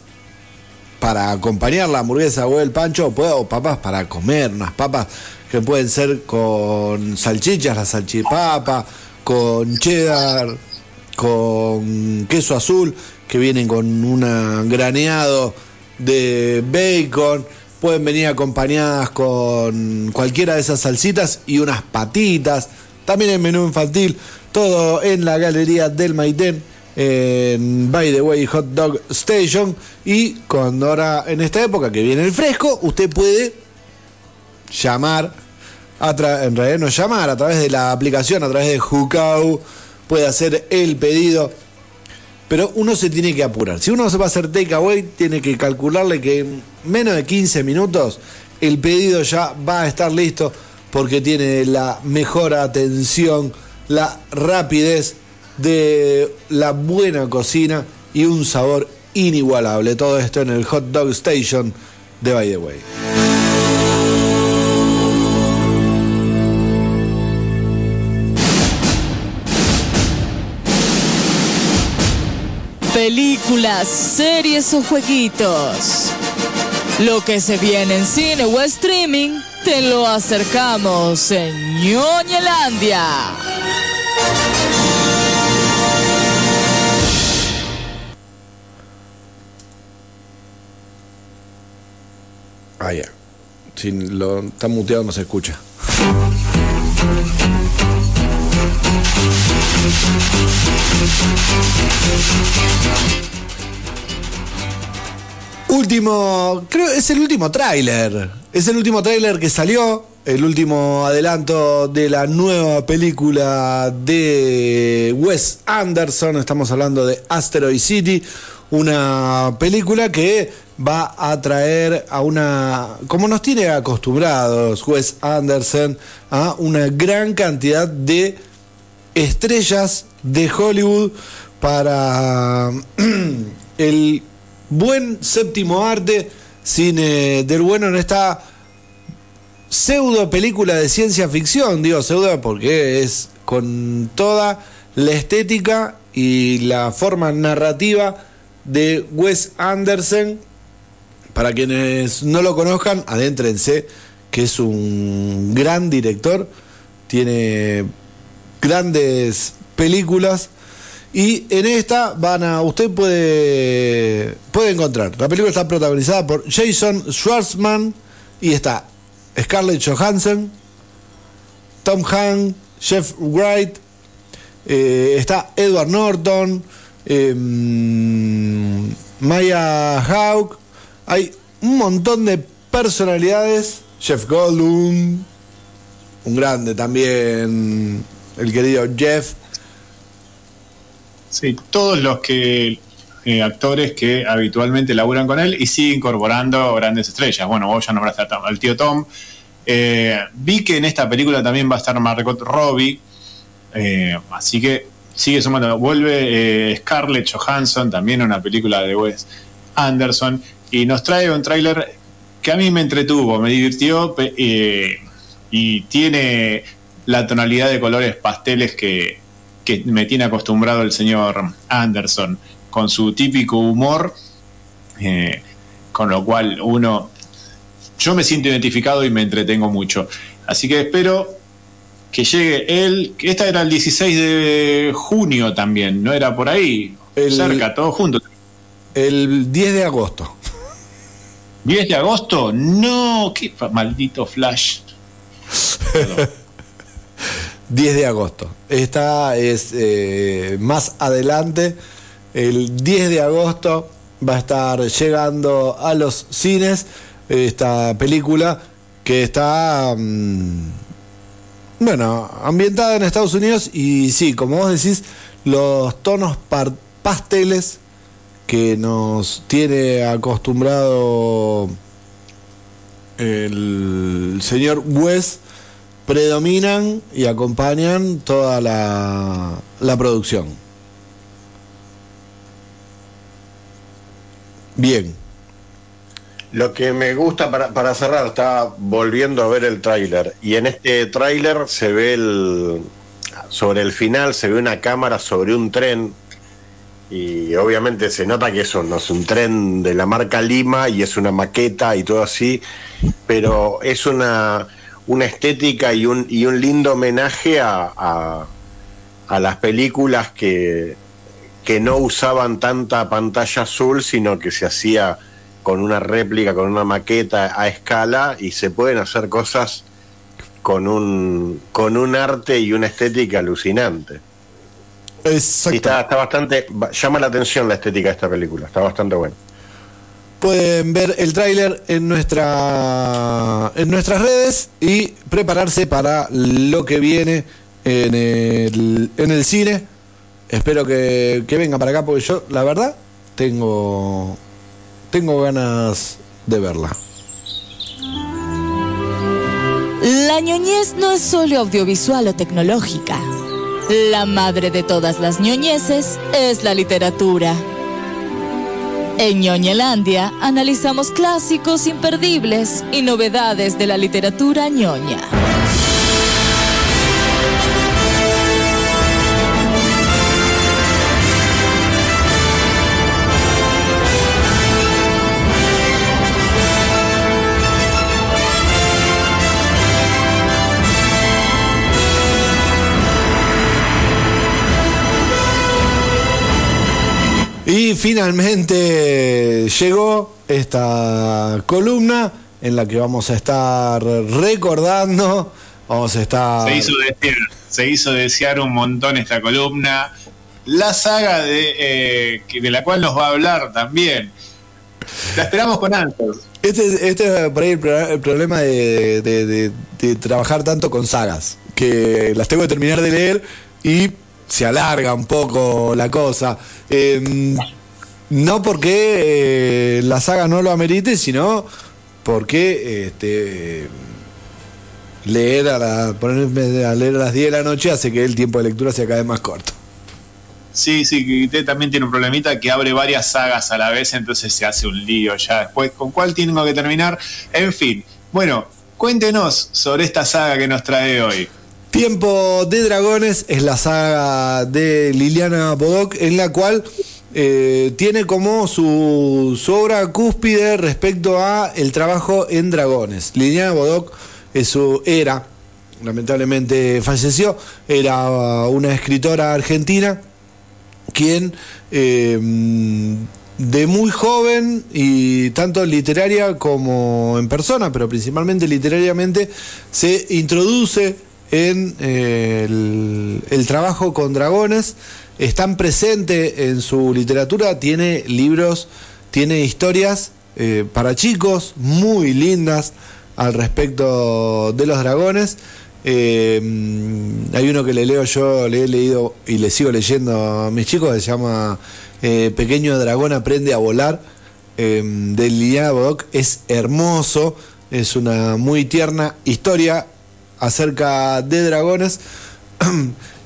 para acompañar la hamburguesa o el pancho, o papas para comer, unas papas que pueden ser con salchichas, la salchipapa, con cheddar, con queso azul, que vienen con un graneado de bacon, pueden venir acompañadas con cualquiera de esas salsitas y unas patitas, también el menú infantil, todo en la galería del Maitén en By the Way Hot Dog Station y cuando ahora en esta época que viene el fresco, usted puede llamar a en realidad no llamar, a través de la aplicación, a través de Hukau, puede hacer el pedido. Pero uno se tiene que apurar. Si uno se va a hacer takeaway, tiene que calcularle que en menos de 15 minutos el pedido ya va a estar listo porque tiene la mejor atención, la rapidez de la buena cocina y un sabor inigualable. Todo esto en el Hot Dog Station de By the Way. Películas, series o jueguitos. Lo que se viene en cine o streaming, te lo acercamos en Ñoñelandia. Ah, ya. Si lo está muteado no se escucha. Último, creo es el último tráiler. Es el último tráiler que salió, el último adelanto de la nueva película de Wes Anderson. Estamos hablando de Asteroid City, una película que va a traer a una, como nos tiene acostumbrados Wes Anderson, a una gran cantidad de estrellas de Hollywood para el buen séptimo arte, cine del bueno en esta pseudo película de ciencia ficción, digo pseudo porque es con toda la estética y la forma narrativa de Wes Anderson. Para quienes no lo conozcan, adéntrense, que es un gran director, tiene grandes películas y en esta van a usted puede puede encontrar. La película está protagonizada por Jason Schwartzman y está Scarlett Johansson Tom Hanks Jeff Wright eh, está Edward Norton eh, Maya Hawke. Hay un montón de personalidades. Jeff Goldblum un grande también el querido Jeff Sí, todos los que eh, actores que habitualmente laburan con él y sigue incorporando grandes estrellas. Bueno, vos ya nombraste a Tom- al tío Tom. Eh, vi que en esta película también va a estar Margot Robbie, eh, así que sigue sumando. Vuelve Scarlett Johansson, también una película de Wes Anderson, y nos trae un tráiler que a mí me entretuvo, me divirtió y tiene la tonalidad de colores pasteles que, que me tiene acostumbrado el señor Anderson, con su típico humor, eh, con lo cual uno, yo me siento identificado y me entretengo mucho. Así que espero que llegue él, esta era el 16 de junio también, no era por ahí, El- cerca, todos juntos. el 10 de agosto 10 de agosto, no, qué maldito flash. 10 de agosto. Esta es eh, más adelante. El 10 de agosto va a estar llegando a los cines esta película que está, mm, bueno, ambientada en Estados Unidos y sí, como vos decís, los tonos pasteles que nos tiene acostumbrado el señor Wes predominan y acompañan toda la, la producción. Bien, Lo que me gusta para, para cerrar, estaba volviendo a ver el tráiler y en este tráiler se ve el sobre el final se ve una cámara sobre un tren y obviamente se nota que eso no es un tren de la marca Lima y es una maqueta y todo así, pero es una, una estética y un, y un lindo homenaje a, a, a las películas que, que no usaban tanta pantalla azul, sino que se hacía con una réplica, con una maqueta a escala y se pueden hacer cosas con un, con un arte y una estética alucinante. Y exacto. está, está bastante, ba- llama la atención la estética de esta película, está bastante bueno. Pueden ver el tráiler en nuestra en nuestras redes y prepararse para lo que viene en el, en el cine. Espero que, que venga para acá porque yo, la verdad, tengo, tengo ganas de verla. La ñoñez no es solo audiovisual o tecnológica. La madre de todas las ñoñeces es la literatura. En Ñoñelandia analizamos clásicos imperdibles y novedades de la literatura ñoña. Y finalmente llegó esta columna en la que vamos a estar recordando, vamos a estar... Se hizo desear, se hizo desear un montón esta columna. La saga de, eh, de la cual nos va a hablar también. La esperamos con ansias. Este, este es por ahí el, pro- el problema de, de- de- de trabajar tanto con sagas, que las tengo que terminar de leer y se alarga un poco la cosa. Eh, no porque eh, la saga no lo amerite, sino porque este, leer a la, ponerme a leer a las 10 de la noche hace que el tiempo de lectura sea cada vez más corto. Sí, sí, que también tiene un problemita que abre varias sagas a la vez, entonces se hace un lío ya después. ¿Con cuál tengo que terminar? En fin, bueno, cuéntenos sobre esta saga que nos trae hoy. Tiempo de Dragones es la saga de Liliana Bodoc, en la cual eh, tiene como su, obra cúspide respecto a el trabajo en dragones. Liliana Bodoc es su, era, lamentablemente falleció, era una escritora argentina quien eh, de muy joven y tanto literaria como en persona, pero principalmente literariamente, se introduce en eh, el, trabajo con dragones, es tan presente en su literatura, tiene libros, tiene historias eh, para chicos muy lindas al respecto de los dragones. Eh, hay uno que le leo yo, le he leído y le sigo leyendo a mis chicos, se llama Pequeño Dragón Aprende a Volar, de Liliana Bodoc. Es hermoso, es una muy tierna historia acerca de dragones.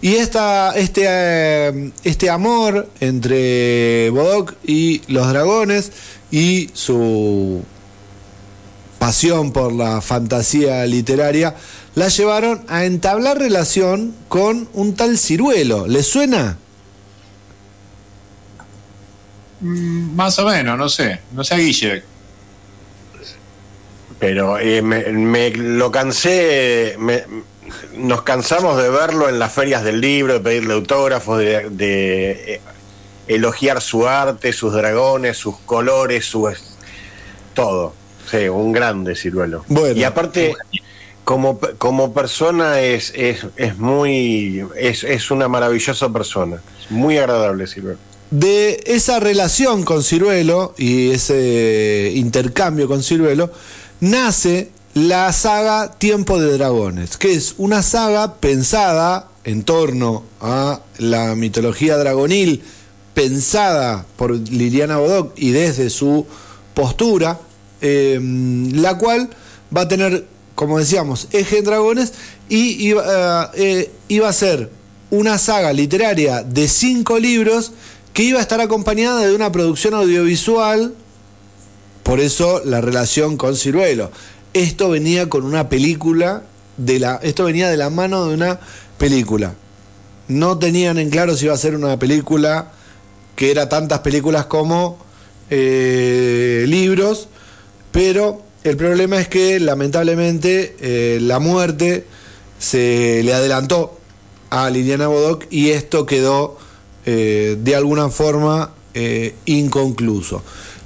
Y esta, este, eh, este amor entre Bodoc y los dragones y su pasión por la fantasía literaria la llevaron a entablar relación con un tal ciruelo. ¿Le suena? Mm, Más o menos, no sé. No sé, Guille. Pero eh, me, me lo cansé, me- nos cansamos de verlo en las ferias del libro, de pedirle autógrafos, de, de, eh, elogiar su arte, sus dragones, sus colores, su todo. Sí, un grande ciruelo. Bueno. y aparte, como, como persona es, es, es muy, es, es una maravillosa persona. Muy agradable ciruelo. De esa relación con Ciruelo y ese intercambio con Ciruelo, nace la saga Tiempo de Dragones, que es una saga pensada en torno a la mitología dragonil, pensada por Liliana Bodoc y desde su postura, eh, la cual va a tener, como decíamos, eje en dragones y eh, eh, iba a ser una saga literaria de cinco libros que iba a estar acompañada de una producción audiovisual, por eso la relación con Ciruelo. Esto venía con una película, de la, esto venía de la mano de una película. No tenían en claro si iba a ser una película que era tantas películas como eh, libros, pero el problema es que lamentablemente eh, la muerte se le adelantó a Liliana Bodoc y esto quedó eh, de alguna forma eh, inconcluso.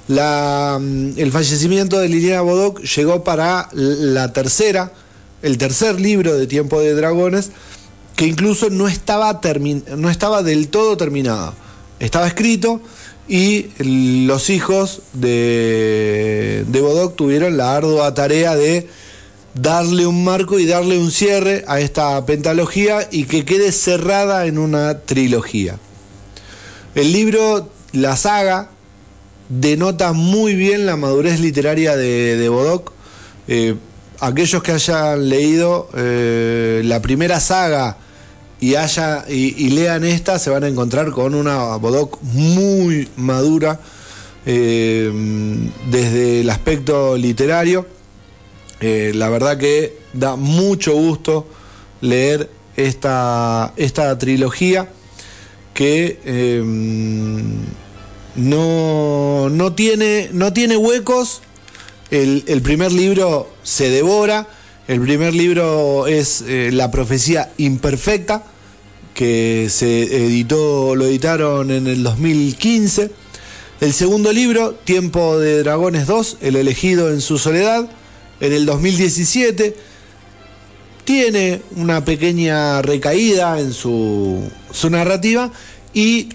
La, mm, el fallecimiento de Liliana Bodoc llegó para la tercera, el tercer libro de Tiempo de Dragones, que incluso no estaba, no estaba del todo terminado. Estaba escrito y los hijos de, de Bodoc tuvieron la ardua tarea de darle un marco y darle un cierre a esta pentalogía y que quede cerrada en una trilogía. El libro, la saga, denota muy bien la madurez literaria de, de Bodoc. Eh, aquellos que hayan leído eh, la primera saga y, haya, y, lean esta, se van a encontrar con una Bodoc muy madura eh, desde el aspecto literario. La verdad que da mucho gusto leer esta, esta trilogía que no, no, tiene, no tiene huecos. El, el primer libro se devora. El primer libro es eh, La profecía imperfecta, que se editó, lo editaron en el 2015. El segundo libro, Tiempo de Dragones 2, El elegido en su soledad, en el 2017. Tiene una pequeña recaída en su, su narrativa y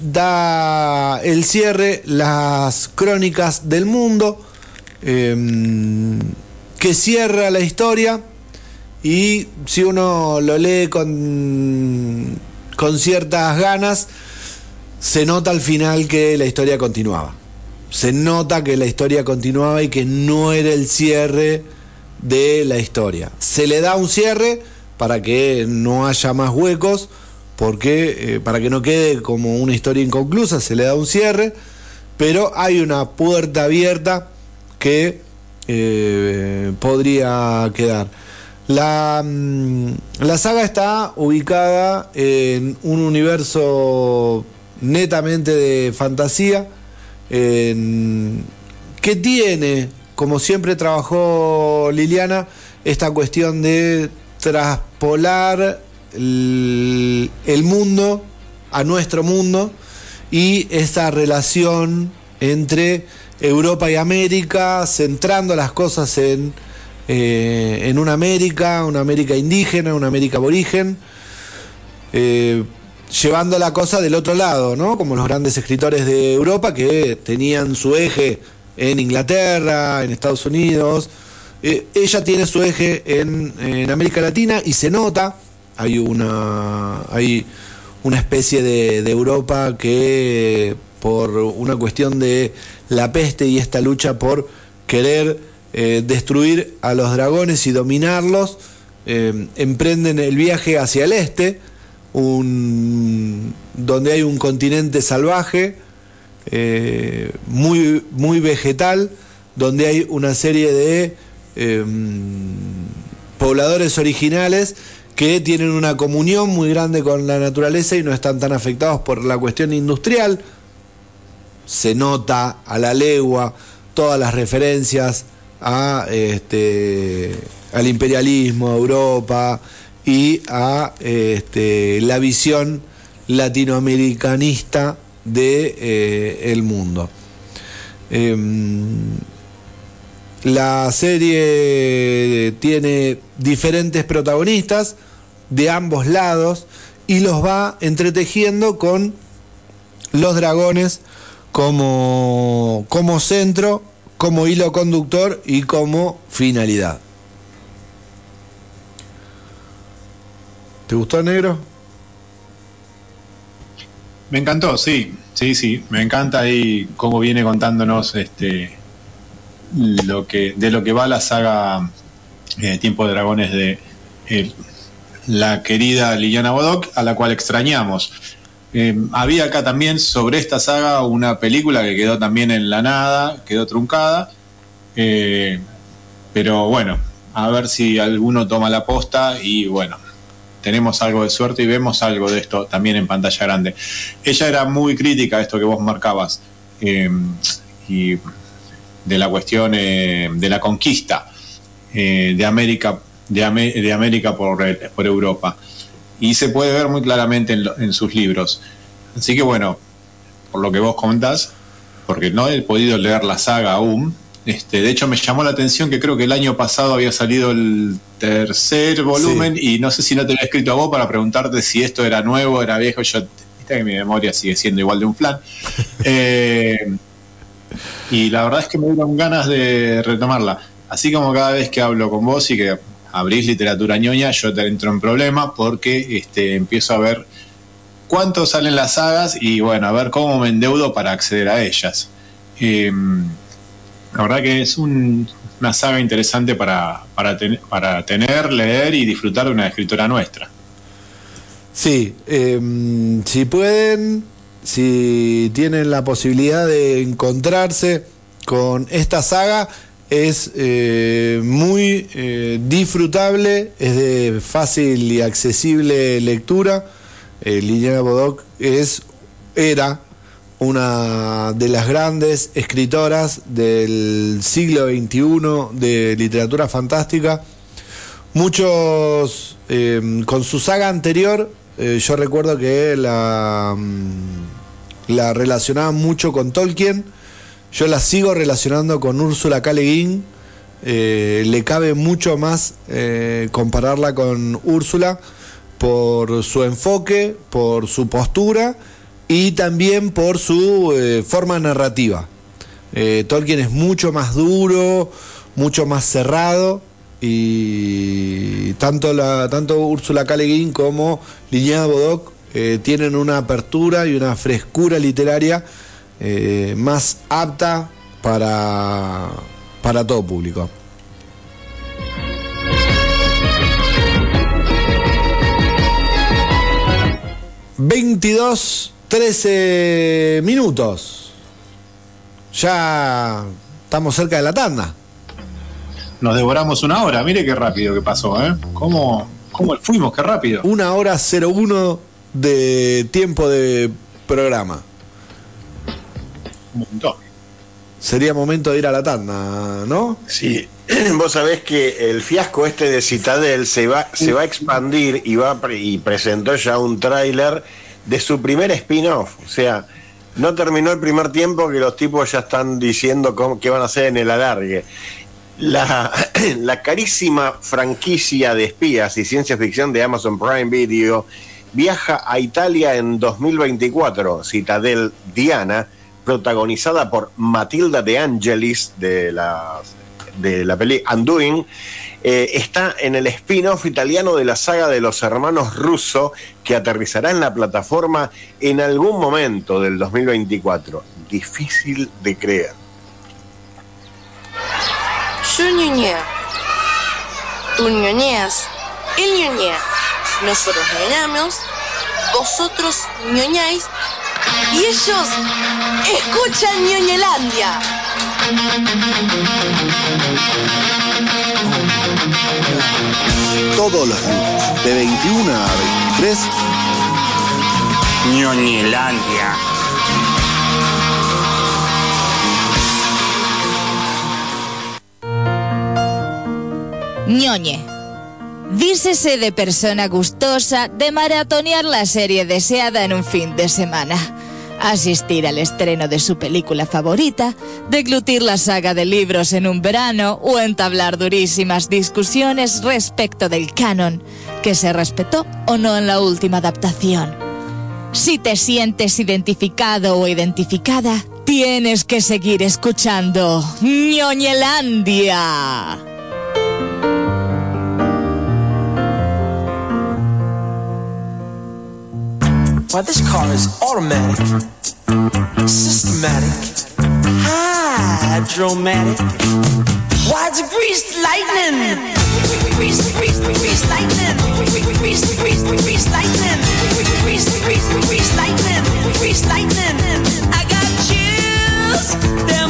da el cierre las crónicas del mundo, eh, que cierra la historia y si uno lo lee con, con ciertas ganas, se nota al final que la historia continuaba. Se nota que la historia continuaba y que no era el cierre de la historia. Se le da un cierre para que no haya más huecos, porque eh, para que no quede como una historia inconclusa, se le da un cierre, pero hay una puerta abierta que eh, podría quedar. La, mm, la saga está ubicada en un universo netamente de fantasía, que tiene, como siempre trabajó Liliana, esta cuestión de traspolar el, mundo a nuestro mundo y esta relación entre Europa y América, centrando las cosas en, eh, en una América, una América indígena, una América aborigen, eh, llevando la cosa del otro lado, ¿no? Como los grandes escritores de Europa que tenían su eje en Inglaterra, en Estados Unidos. Eh, ella tiene su eje en, en América Latina y se nota, hay una, hay una especie de, Europa que por una cuestión de la peste y esta lucha por querer eh, destruir a los dragones y dominarlos, eh, emprenden el viaje hacia el este, un, donde hay un continente salvaje, eh, muy, muy vegetal, donde hay una serie de pobladores originales que tienen una comunión muy grande con la naturaleza y no están tan afectados por la cuestión industrial. Se nota a la legua todas las referencias a, este, al imperialismo, a Europa y a este, la visión latinoamericanista de eh, mundo. Em, la serie tiene diferentes protagonistas de ambos lados y los va entretejiendo con los dragones como, como centro, como hilo conductor y como finalidad. ¿Te gustó, negro? Me encantó, sí, sí, sí, me encanta ahí cómo viene contándonos este lo que de lo que va la saga eh, Tiempo de Dragones de eh, la querida Liliana Bodoc, a la cual extrañamos. Eh, había acá también sobre esta saga una película que quedó también en la nada, quedó truncada, eh, pero bueno, a ver si alguno toma la posta y bueno, tenemos algo de suerte y vemos algo de esto también en pantalla grande. Ella era muy crítica a esto que vos marcabas eh, y de la cuestión de la conquista de América de, de América por, por Europa y se puede ver muy claramente en, lo- en sus libros. Así que bueno, por lo que vos contás, porque no he podido leer la saga aún. Este, de hecho, me llamó la atención que creo que el año pasado había salido el tercer volumen y no sé si no te había escrito a vos para preguntarte si esto era nuevo, era viejo. Yo, viste que mi memoria sigue siendo igual de un flan. Eh, y la verdad es que me dieron ganas de retomarla. Así como cada vez que hablo con vos y que abrís literatura ñoña, yo te entro en problemas porque este, empiezo a ver cuánto salen las sagas y bueno, a ver cómo me endeudo para acceder a ellas. Eh, la verdad que es un- una saga interesante para, para, ten- para tener, leer y disfrutar de una escritora nuestra. Sí, eh, si pueden, si tienen la posibilidad de encontrarse con esta saga, es eh, muy eh, disfrutable, es de fácil y accesible lectura. Eh, Liliana Bodoc es, era una de las grandes escritoras del siglo XXI de literatura fantástica. Muchos, eh, con su saga anterior, yo recuerdo que la, mm, la relacionaban mucho con Tolkien. Yo la sigo relacionando con Úrsula K. Le Guin. Eh, le cabe mucho más eh, compararla con Úrsula por su enfoque, por su postura y también por su eh, forma narrativa. Eh, Tolkien es mucho más duro, mucho más cerrado y tanto, la, tanto Úrsula K. Como Liliana Bodoc eh, tienen una apertura y una frescura literaria eh, más apta para, para todo público. ...22, 13 minutos. Ya estamos cerca de la tanda. Nos devoramos una hora, mire qué rápido que pasó, ¿eh? ¿Cómo, cómo fuimos? Qué rápido. Una hora 01 de tiempo de programa. Montón. Sería momento de ir a la tanda, ¿no? Sí, vos sabés que el fiasco este de Citadel se va, se va a expandir y va y presentó ya un tráiler de su primer spin-off. O sea, no terminó el primer tiempo que los tipos ya están diciendo cómo, qué van a hacer en el alargue. La, la carísima franquicia de espías y ciencia ficción de Amazon Prime Video viaja a Italia en 2024, Citadel Diana, protagonizada por Matilda De Angelis de la, de la peli Undoing, eh, está en el spin-off italiano de la saga de los hermanos Russo que aterrizará en la plataforma en algún momento del 2024. Difícil de creer. Tú ñoñeas. Él ñoñea. Nosotros ñoñamos. Vosotros ñoñáis. Y ellos escuchan ñoñelandia. Todos los lunes, de 21 a 23, Ñoñelandia. Ñoñe. Dícese de persona gustosa de maratonear la serie deseada en un fin de semana. Asistir al estreno de su película favorita, deglutir la saga de libros en un verano o entablar durísimas discusiones respecto del canon, que se respetó o no en la última adaptación. Si te sientes identificado o identificada, tienes que seguir escuchando Ñoñelandia. Why, this car is automatic, systematic, hydromatic. Why, it's greased lightning. Grease, grease, grease lightning. Grease, grease, grease lightning. Grease, grease, grease lightning. Grease lightning. I got chills, they're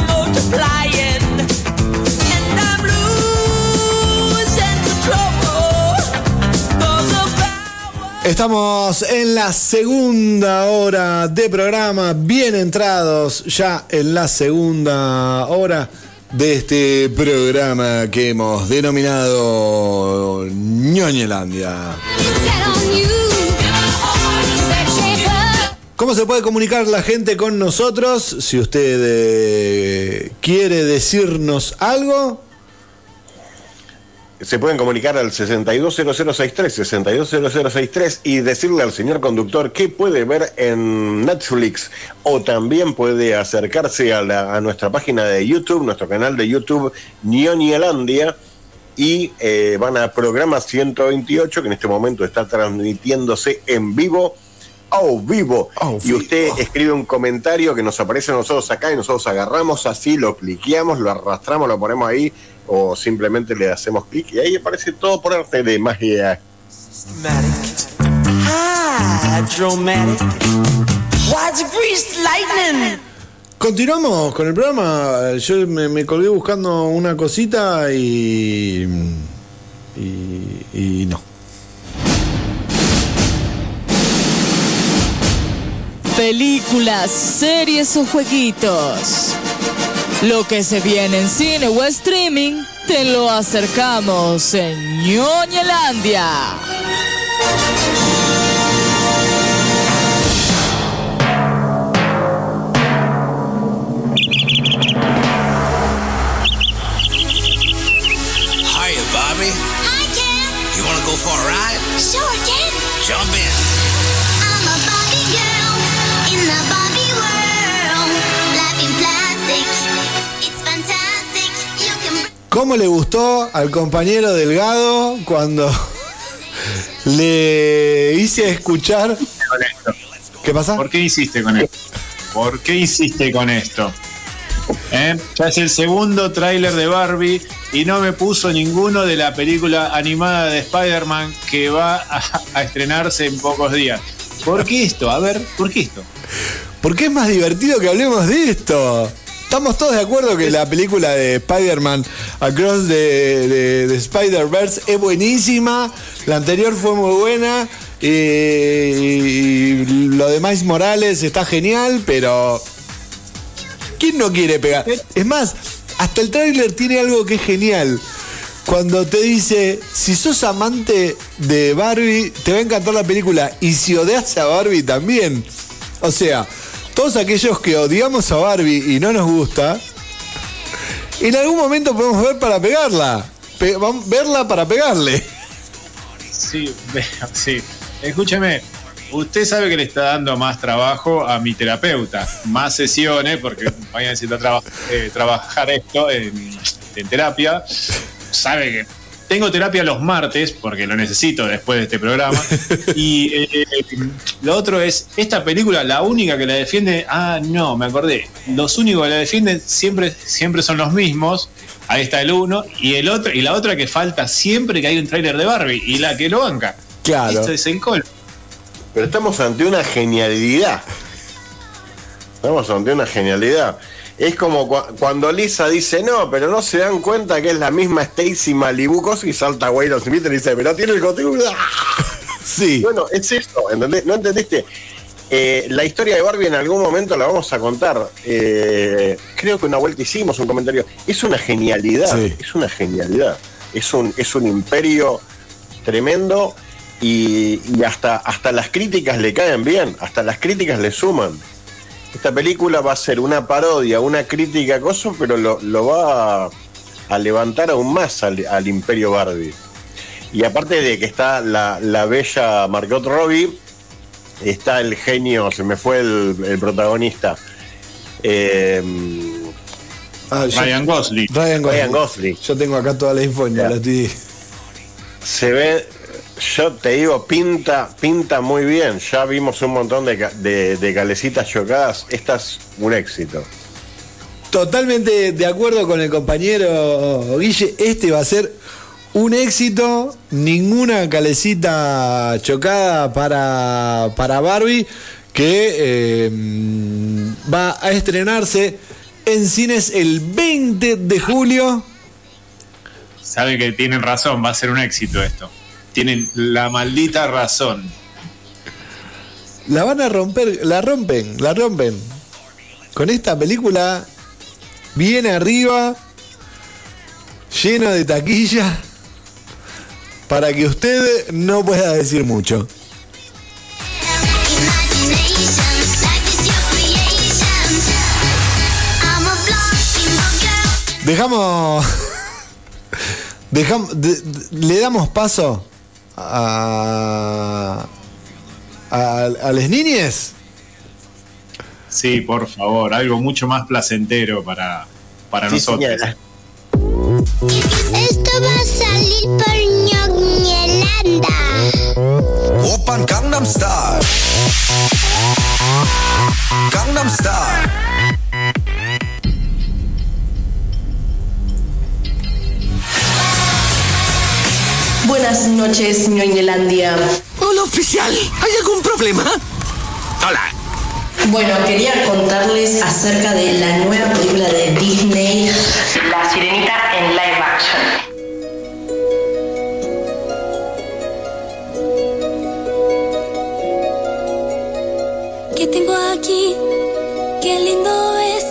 Estamos en la segunda hora de programa, bien entrados ya en la segunda hora de este programa que hemos denominado Ñoñelandia. ¿Cómo se puede comunicar la gente con nosotros? Si usted eh, quiere decirnos algo, se pueden comunicar al 620063, 620063 y decirle al señor conductor que puede ver en Netflix o también puede acercarse a, la- a nuestra página de YouTube, nuestro canal de YouTube Ñoñelandia y eh, van a programa 128 que en este momento está transmitiéndose en vivo. Au vivo. Y usted escribe un comentario que nos aparece a nosotros acá y nosotros agarramos así, lo cliqueamos, lo arrastramos, lo ponemos ahí o simplemente le hacemos clic y ahí aparece todo por arte de magia. Continuamos con el programa. Yo me, me colgué buscando una cosita y. y, y no. Películas, series o jueguitos. Lo que se viene en cine o streaming, te lo acercamos en Ñoñelandia. Hiya, Bobby. Hi, Ken. You want to go for a ride? Sure, Ken. Jump in. ¿Cómo le gustó al compañero Delgado cuando le hice escuchar? Con esto. ¿Qué pasa? ¿Por qué hiciste con esto? ¿Por qué hiciste con esto? ¿Eh? Ya es el segundo tráiler de Barbie y no me puso ninguno de la película animada de Spider-Man que va a, a estrenarse en pocos días. ¿Por qué esto? A ver, ¿por qué esto? Porque es más divertido que hablemos de esto. Estamos todos de acuerdo que la película de Spider-Man Across the, the- the Spider-Verse es buenísima. La anterior fue muy buena. y lo de Miles Morales está genial, pero. ¿Quién no quiere pegar? Es más, hasta el tráiler tiene algo que es genial. Cuando te dice, si sos amante de Barbie, te va a encantar la película. Y si odias a Barbie también. O sea, todos aquellos que odiamos a Barbie y no nos gusta, en algún momento podemos ver para pegarla. Verla para pegarle. Sí, sí. Escúcheme, usted sabe que le está dando más trabajo a mi terapeuta, más sesiones, porque voy a necesitar traba- trabajar esto en terapia. Sabe que tengo terapia los martes, porque lo necesito después de este programa. Y eh, lo otro es, esta película, la única que la defiende, ah, no, me acordé, los únicos que la defienden siempre, siempre son los mismos. Ahí está el uno, y el otro, y la otra que falta siempre que hay un tráiler de Barbie, y la que lo banca. Claro. Esto es el col. Pero estamos ante una genialidad. Estamos ante una genialidad. Es como cua- cuando Lisa dice, no, pero no se dan cuenta que es la misma Stacy Malibu Cosa", y salta Wayne Smith y dice, pero tiene el contenido. Sí. Bueno, es eso, ¿entendés? ¿No entendiste? Eh, la historia de Barbie en algún momento la vamos a contar. Eh, creo que una vuelta hicimos un comentario. Es una genialidad, Sí. es una genialidad. Es un, es un imperio tremendo y, y hasta, hasta las críticas le caen bien, hasta las críticas le suman. Esta película va a ser una parodia, una crítica acoso, pero lo, lo va a, a levantar aún más al, al imperio Barbie. Y aparte de que está la, la bella Margot Robbie, está el genio, se me fue el, el protagonista. Eh, Ah, yo- Ryan Gosling. Ryan Gosling. Ryan Gosling. Yo tengo acá toda la info, la estoy- se ve, yo te digo, pinta, pinta muy bien. Ya vimos un montón de, de, de calecitas chocadas. Esta es un éxito. Totalmente de acuerdo con el compañero Guille, este va a ser un éxito, ninguna calecita chocada para, para Barbie, que eh, va a estrenarse en cines el 20 de julio. Sabe que tienen razón, va a ser un éxito esto. Tienen la maldita razón. La van a romper, la rompen, la rompen. Con esta película viene arriba, lleno de taquilla, para que usted no pueda decir mucho. Dejamos Dejam- de- de- le damos paso a, a, a las niñes. Sí, por favor, algo mucho más placentero para, para Sí, nosotros. señora. Esto va a salir por Ñoñelanda. Open Gangnam Style. Gangnam Style. Buenas noches, Ñoñelandia. Hola, oficial. ¿Hay algún problema? Hola. Bueno, quería contarles acerca de la nueva película de Disney, La Sirenita en live action. ¿Qué tengo aquí? Qué lindo es.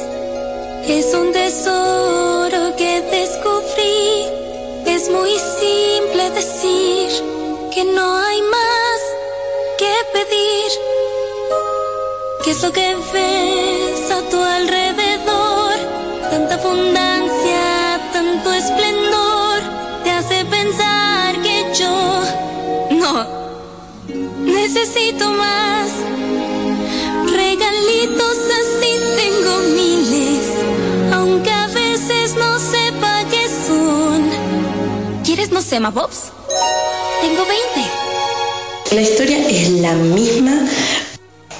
Es un tesoro que descubrí. Es muy simple decir que no hay más que pedir. ¿Qué es lo que ves a tu alrededor? Tanta abundancia, tanto esplendor, te hace pensar que yo no necesito más. Regalitos así tengo miles, aunque a veces no son. ¿Quieres no sé, Bobs? Tengo 20. La historia es la misma,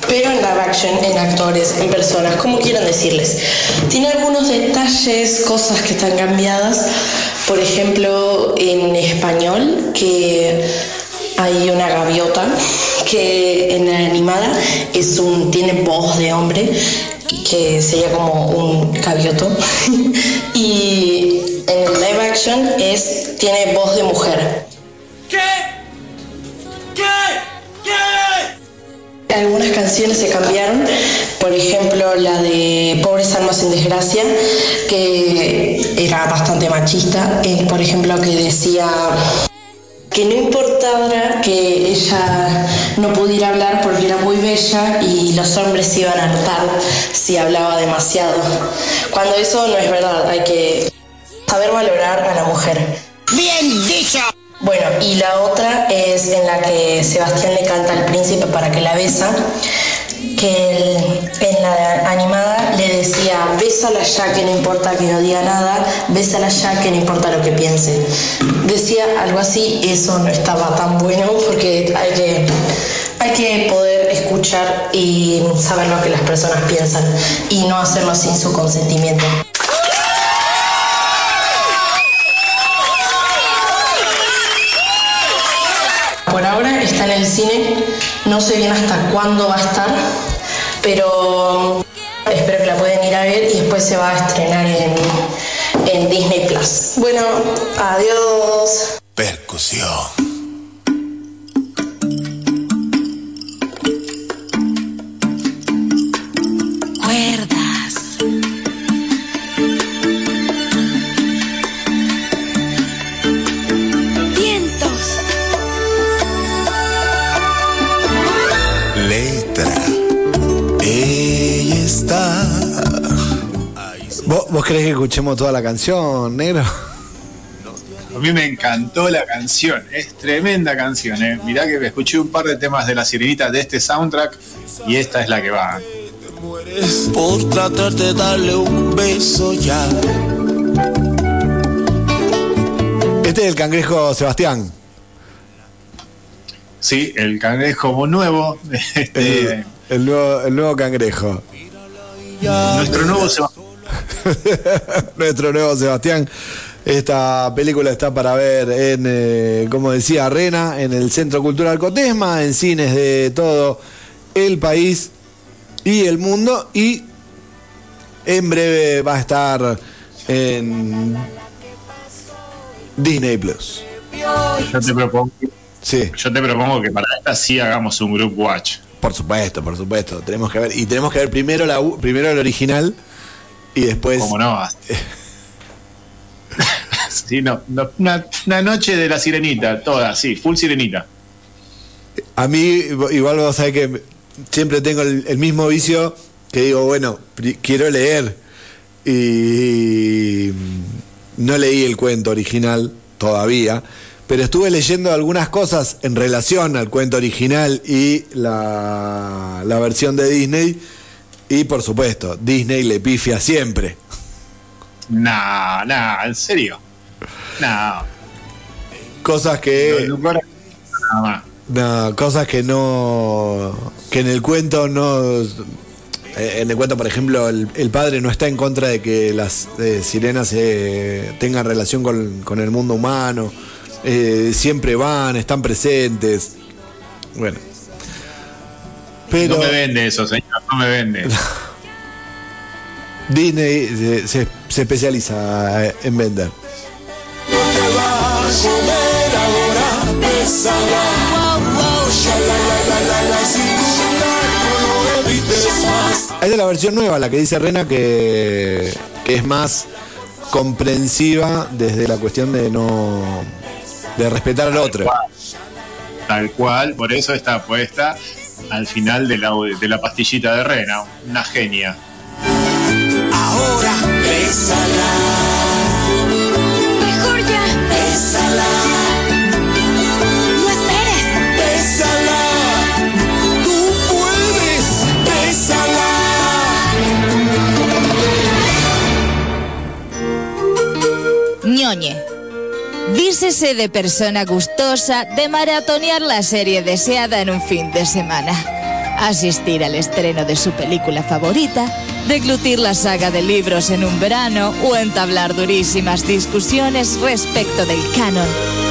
pero en live action, en actores, en personas, como quieran decirles. Tiene algunos detalles, cosas que están cambiadas. Por ejemplo, en español, que hay una gaviota que en la animada es un, tiene voz de hombre, que sería como un gavioto. y en el live action es, tiene voz de mujer. Algunas canciones se cambiaron, por ejemplo la de Pobres Almas en Desgracia, que era bastante machista, eh, por ejemplo que decía que no importara que ella no pudiera hablar porque era muy bella y los hombres se iban a hartar si hablaba demasiado. Cuando eso no es verdad, hay que saber valorar a la mujer. Bien dicho. Bueno, y la otra es en la que Sebastián le canta al príncipe para que la besa, que él, en la animada le decía, bésala ya que no importa que no diga nada, bésala ya que no importa lo que piense. Decía algo así, eso no estaba tan bueno porque hay que, hay que poder escuchar y saber lo que las personas piensan y no hacerlo sin su consentimiento. Por ahora está en el cine, no sé bien hasta cuándo va a estar, pero espero que la pueden ir a ver y después se va a estrenar en, en Disney Plus. Bueno, adiós. Percusión. ¿Vos, querés que escuchemos toda la canción, negro? A mí me encantó la canción, es tremenda canción. ¿eh? Mirá que escuché un par de temas de la sirenita de este soundtrack y esta es la que va. Por tratar de darle un beso ya. Este es el cangrejo Sebastián. Sí, el cangrejo nuevo. Este, El, el nuevo, el nuevo cangrejo. nuestro nuevo se Nuestro nuevo Sebastián. Esta película está para ver en, eh, como decía Rena, en el Centro Cultural Cotesma, en cines de todo el país y el mundo. Y en breve va a estar en Disney Plus. Yo te propongo, Sí, yo te propongo que para esta sí hagamos un group watch. por supuesto, por supuesto. Tenemos que ver. Y tenemos que ver primero, la, primero el original y después. ¿Cómo no? Sí, no, no, una, una noche de la sirenita, toda, sí, full sirenita. A mí, igual vos sabés que siempre tengo el, el mismo vicio que digo, bueno, quiero leer. Y no leí el cuento original todavía, pero estuve leyendo algunas cosas en relación al cuento original y la, la versión de Disney. Y por supuesto, Disney le pifia siempre. No, no, en serio. No. Cosas que. Lugares- nada más. No, cosas que no. que en el cuento no. eh, En el cuento, por ejemplo, el, el padre no está en contra de que las eh, sirenas eh, tengan relación con, con el mundo humano. Eh, siempre van, están presentes. Bueno. Pero No me vende eso, señor, no me vende. Disney se, se especializa en vender. Esta es la versión nueva, la que dice Rena, que, que es más comprensiva desde la cuestión de no. de respetar al otro. Tal cual, por eso está puesta al final de la, de la pastillita de Rena. Una genia. Ahora, pésala. Mejor ya. Pésala. No esperes. Pésala. Tú puedes. Pésala. Ñoñe. Dícese de persona gustosa de maratonear la serie deseada en un fin de semana. Asistir al estreno de su película favorita, deglutir la saga de libros en un verano o entablar durísimas discusiones respecto del canon,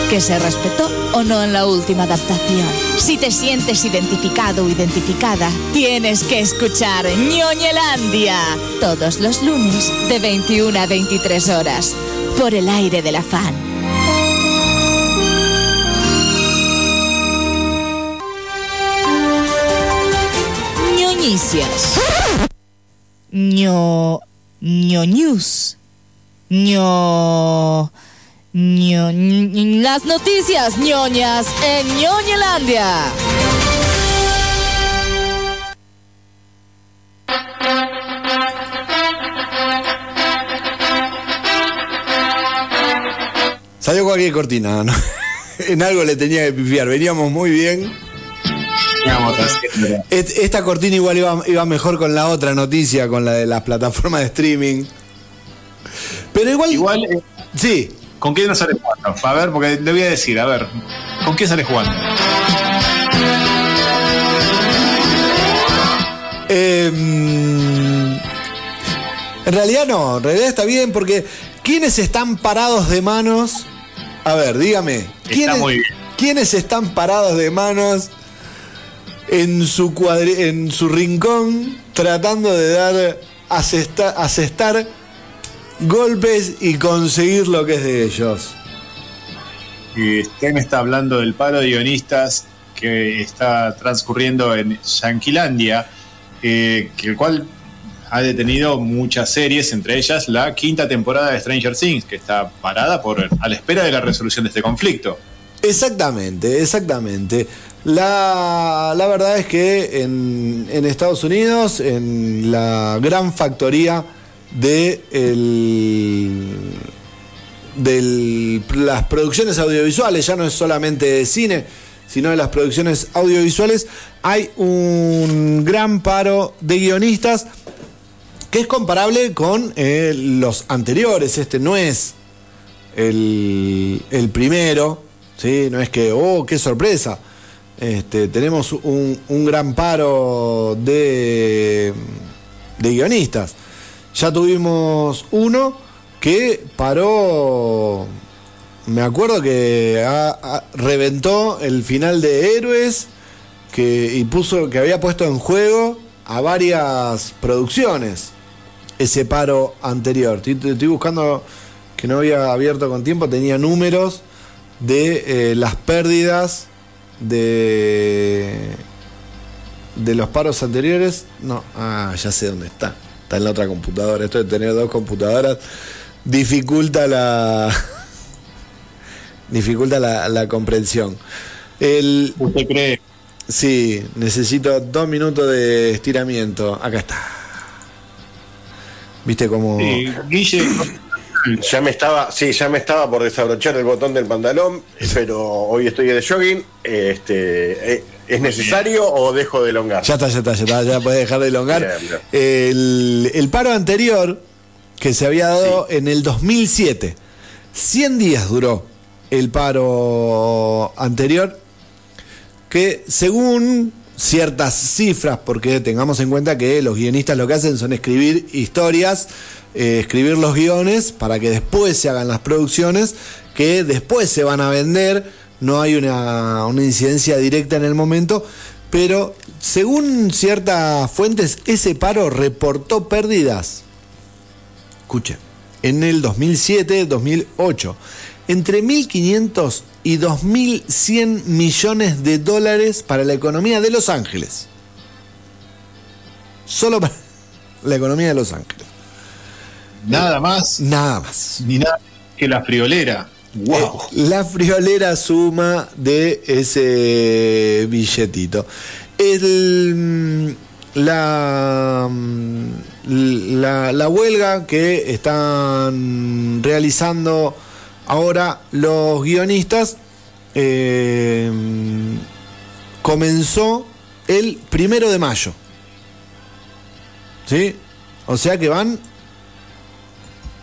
que se respetó o no en la última adaptación. Si te sientes identificado o identificada, tienes que escuchar Ñoñelandia todos los lunes de 21 a 23 horas por el aire de la fan. Ñoñicias. Ño. Ñoñus. Ño. Ño. Las noticias ñoñas en Ñoñelandia. Salió cualquier cortina, ¿no? en algo le tenía que pifiar. Veníamos muy bien. Esta cortina igual iba, iba mejor con la otra noticia, con la de las plataformas de streaming. Pero igual. Igual, eh, Sí. ¿con quién no sale jugando? A ver, porque le voy a decir, a ver, ¿con quién sale jugando? Eh, mm, en realidad no, en realidad está bien porque ¿quiénes están parados de manos? A ver, dígame. ¿quiénes, muy bien. ¿Quiénes están parados de manos en su, cuadri- en su rincón tratando de dar, asesta- asestar golpes y conseguir lo que es de ellos? Sten está hablando del paro de guionistas que está transcurriendo en Yanquilandia, eh, que el cual ha detenido muchas series, entre ellas la quinta temporada de Stranger Things, que está parada por a la espera de la resolución de este conflicto. Exactamente, exactamente. La, verdad es que en, Estados Unidos, en la gran factoría de las producciones audiovisuales, ya no es solamente de cine, sino de las producciones audiovisuales, hay un gran paro de guionistas que es comparable con eh, los anteriores. Este no es el, el primero, ¿sí? no es que, oh, qué sorpresa. Este, tenemos un, gran paro de, de guionistas. Ya tuvimos uno que paró, me acuerdo que reventó el final de Héroes que, y puso, que había puesto en juego a varias producciones ese paro anterior. Estoy, estoy buscando que no había abierto con tiempo, tenía números de eh, las pérdidas de de los paros anteriores. No, ah, ya sé dónde está. Está en la otra computadora. Esto de tener dos computadoras dificulta la dificulta la, la comprensión. El, ¿Usted cree? Sí, necesito dos minutos de estiramiento. Acá está. ¿Viste cómo.? Eh, Guille, Ya me estaba, sí, ya me estaba por desabrochar el botón del pantalón, pero hoy estoy de jogging. Este, eh, ¿Es necesario o dejo de elongar? Ya está, ya está, ya está, ya puedes dejar de elongar. El paro anterior que se había dado en el 2007, 100 días duró el paro anterior, que según ciertas cifras, porque tengamos en cuenta que los guionistas lo que hacen son escribir historias, eh, escribir los guiones para que después se hagan las producciones, que después se van a vender, no hay una, una incidencia directa en el momento, pero según ciertas fuentes, ese paro reportó pérdidas. Escuchen, en el 2007-2008, entre 1.500 y 2.100 millones de dólares para la economía de Los Ángeles. Solo para la economía de Los Ángeles. Nada más Nada más. ni nada que la friolera. Wow. Eh, la friolera suma de ese billetito. El, mm, la, mm, la, la huelga que están realizando ahora los guionistas eh, comenzó el primero de mayo. ¿Sí? O sea que van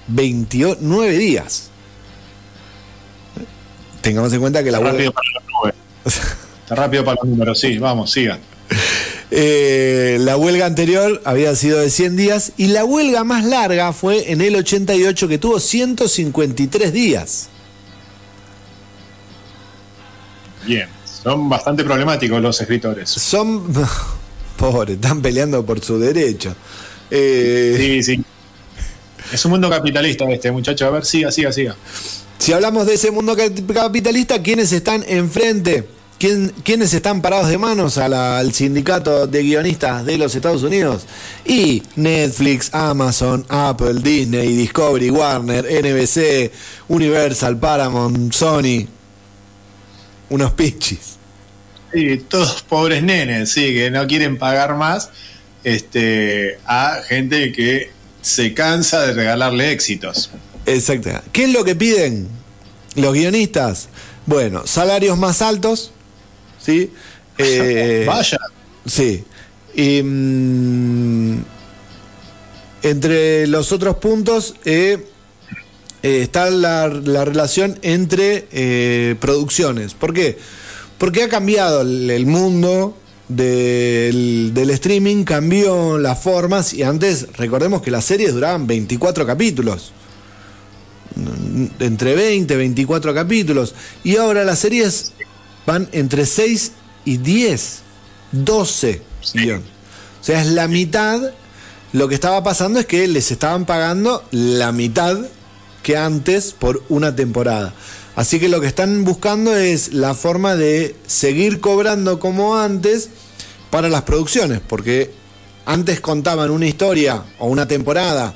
29 días. Tengamos en cuenta que la Está huelga. rápido para los números. Está rápido para los números, sí, vamos, sigan. Eh, la huelga anterior había sido de 100 días y la huelga más larga fue en el 88 que tuvo 153 días. Bien. Son bastante problemáticos los escritores. Son... Pobre, están peleando por su derecho. Eh, Sí, sí. Es un mundo capitalista este, muchacho. A ver, siga, siga, siga. Si hablamos de ese mundo cap- capitalista, ¿quiénes están enfrente? ¿Quién, ¿Quiénes están parados de manos a la- al sindicato de guionistas de los Estados Unidos? Y Netflix, Amazon, Apple, Disney, Discovery, Warner, NBC, Universal, Paramount, Sony. Unos pichis. Sí, todos pobres nenes, sí, que no quieren pagar más este, a gente que se cansa de regalarle éxitos. Exacto. ¿Qué es lo que piden los guionistas? Bueno, salarios más altos, ¿sí? Eh, Vaya. Sí. Y, mm, entre los otros puntos eh, eh, está la, la relación entre producciones. ¿Por qué? Porque ha cambiado el, el mundo del, del streaming, cambió las formas y antes recordemos que las series duraban 24 capítulos entre 20, 24 capítulos. Y ahora las series van entre 6 y 10, 12 guion. O sea, es la mitad. Lo que estaba pasando es que les estaban pagando la mitad que antes por una temporada. Así que lo que están buscando es la forma de seguir cobrando como antes para las producciones, porque antes contaban una historia o una temporada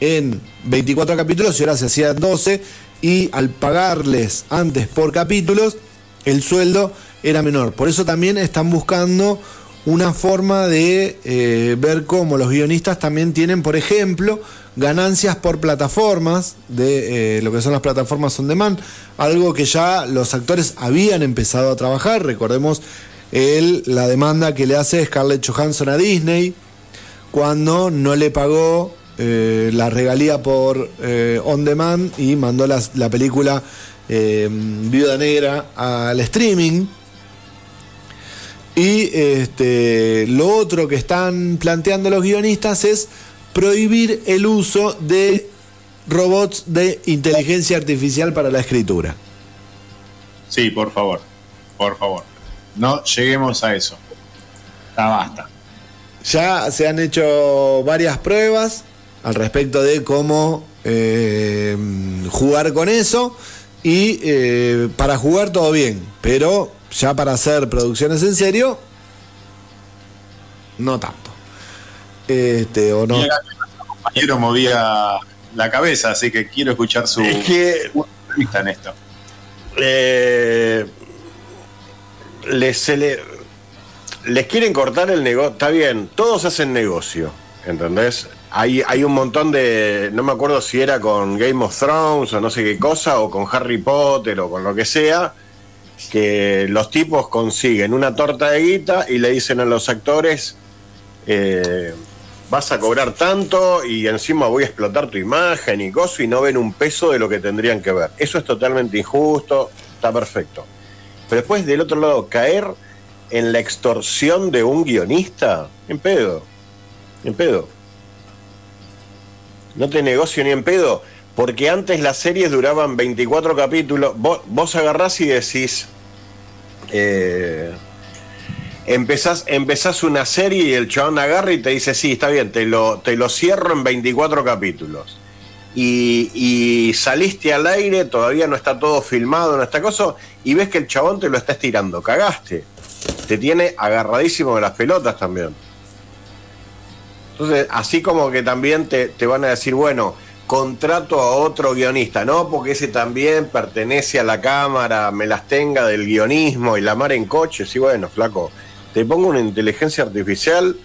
en 24 capítulos y ahora se hacía 12 y al pagarles antes por capítulos el sueldo era menor. Por eso también están buscando una forma de eh, ver cómo los guionistas también tienen, por ejemplo, ganancias por plataformas, de eh, lo que son las plataformas on demand, algo que ya los actores habían empezado a trabajar. Recordemos la demanda que le hace Scarlett Johansson a Disney cuando no le pagó eh, la regalía por on demand y mandó las- la película Viuda Negra al streaming. Y este, lo otro que están planteando los guionistas es prohibir el uso de robots de inteligencia artificial para la escritura. Sí, por favor. Por favor. No lleguemos a eso. Ya basta. Ya se han hecho varias pruebas al respecto de cómo eh, jugar con eso y eh, para jugar todo bien, pero ya para hacer producciones en serio, no tanto. Este, o no. Acá nuestro compañero movía la cabeza, así que quiero escuchar su Es que punto de vista en esto. eh, les, se le- les quieren cortar el negocio. Está bien, todos hacen negocio, ¿entendés? hay, hay un montón de, no me acuerdo si era con Game of Thrones o no sé qué cosa, o con Harry Potter o con lo que sea, que los tipos consiguen una torta de guita y le dicen a los actores, eh, vas a cobrar tanto y encima voy a explotar tu imagen y cosas y no ven un peso de lo que tendrían que ver. Eso es totalmente injusto, está perfecto. Pero después del otro lado, caer en la extorsión de un guionista, en pedo, en pedo. No te negocio ni en pedo, porque antes las series duraban 24 capítulos. Vos, vos agarrás y decís, eh, empezás, una serie y el chabón agarra y te dice, sí, está bien, te lo, te lo cierro en 24 capítulos. Y, y saliste al aire, todavía no está todo filmado, no está cosa, y ves que el chabón te lo está estirando, cagaste. Te tiene agarradísimo de las pelotas también. Entonces, así como que también te, te van a decir, bueno, contrato a otro guionista, ¿no? Porque ese también pertenece a la cámara, me las tenga del guionismo y la mar en coches. Y bueno, flaco, te pongo una inteligencia artificial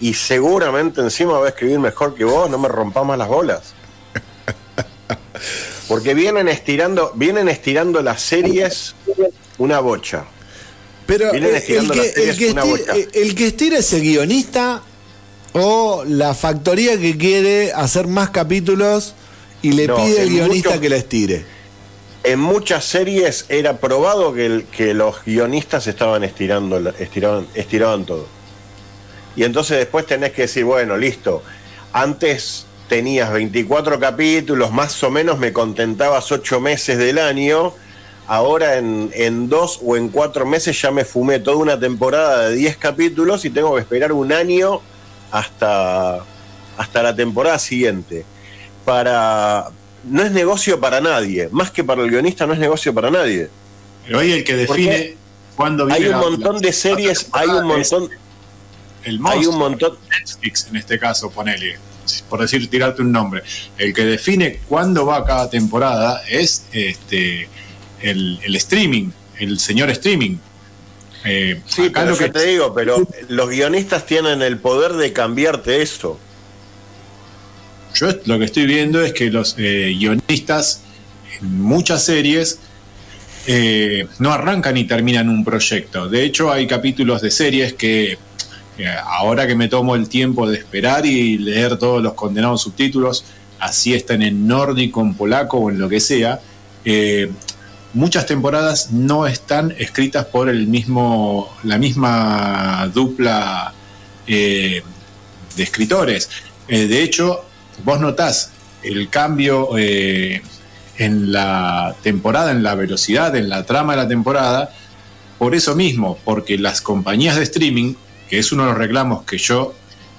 y seguramente encima va a escribir mejor que vos, no me rompas más las bolas. Porque vienen estirando, vienen estirando las series una bocha. Pero Vienen el, estirando que, las series el que una estira, bocha. el que estira es el guionista o la factoría que quiere hacer más capítulos y le No, pide al guionista que la estire. En muchas series era probado que, el- que los guionistas estaban estirando, estiraban, estiraban todo. Y entonces después tenés que decir, bueno, listo, antes tenías 24 capítulos, más o menos me contentabas 8 meses del año, ahora en, en dos o en cuatro meses ya me fumé toda una temporada de 10 capítulos y tengo que esperar un año hasta, hasta la temporada siguiente. Para, no es negocio para nadie, más que para el guionista no es negocio para nadie. Pero ahí el que define cuándo viene Hay un montón la- de series, hay un montón, El hay monstruo, un montón, Netflix en este caso, ponele, por decir, tirarte un nombre. El que define cuándo va cada temporada es este el, el streaming, el señor streaming. Eh, Sí, pero lo que te digo, pero los guionistas tienen el poder de cambiarte eso. yo lo que estoy viendo es que los eh, guionistas en muchas series eh, no arrancan y terminan un proyecto. De hecho, hay capítulos de series que ahora que me tomo el tiempo de esperar y leer todos los condenados subtítulos, así están en nórdico, en polaco o en lo que sea, eh, muchas temporadas no están escritas por el mismo, la misma dupla eh, de escritores. Eh, de hecho, vos notás el cambio eh, en la temporada, en la velocidad, en la trama de la temporada, por eso mismo, porque las compañías de streaming, que es uno de los reclamos que yo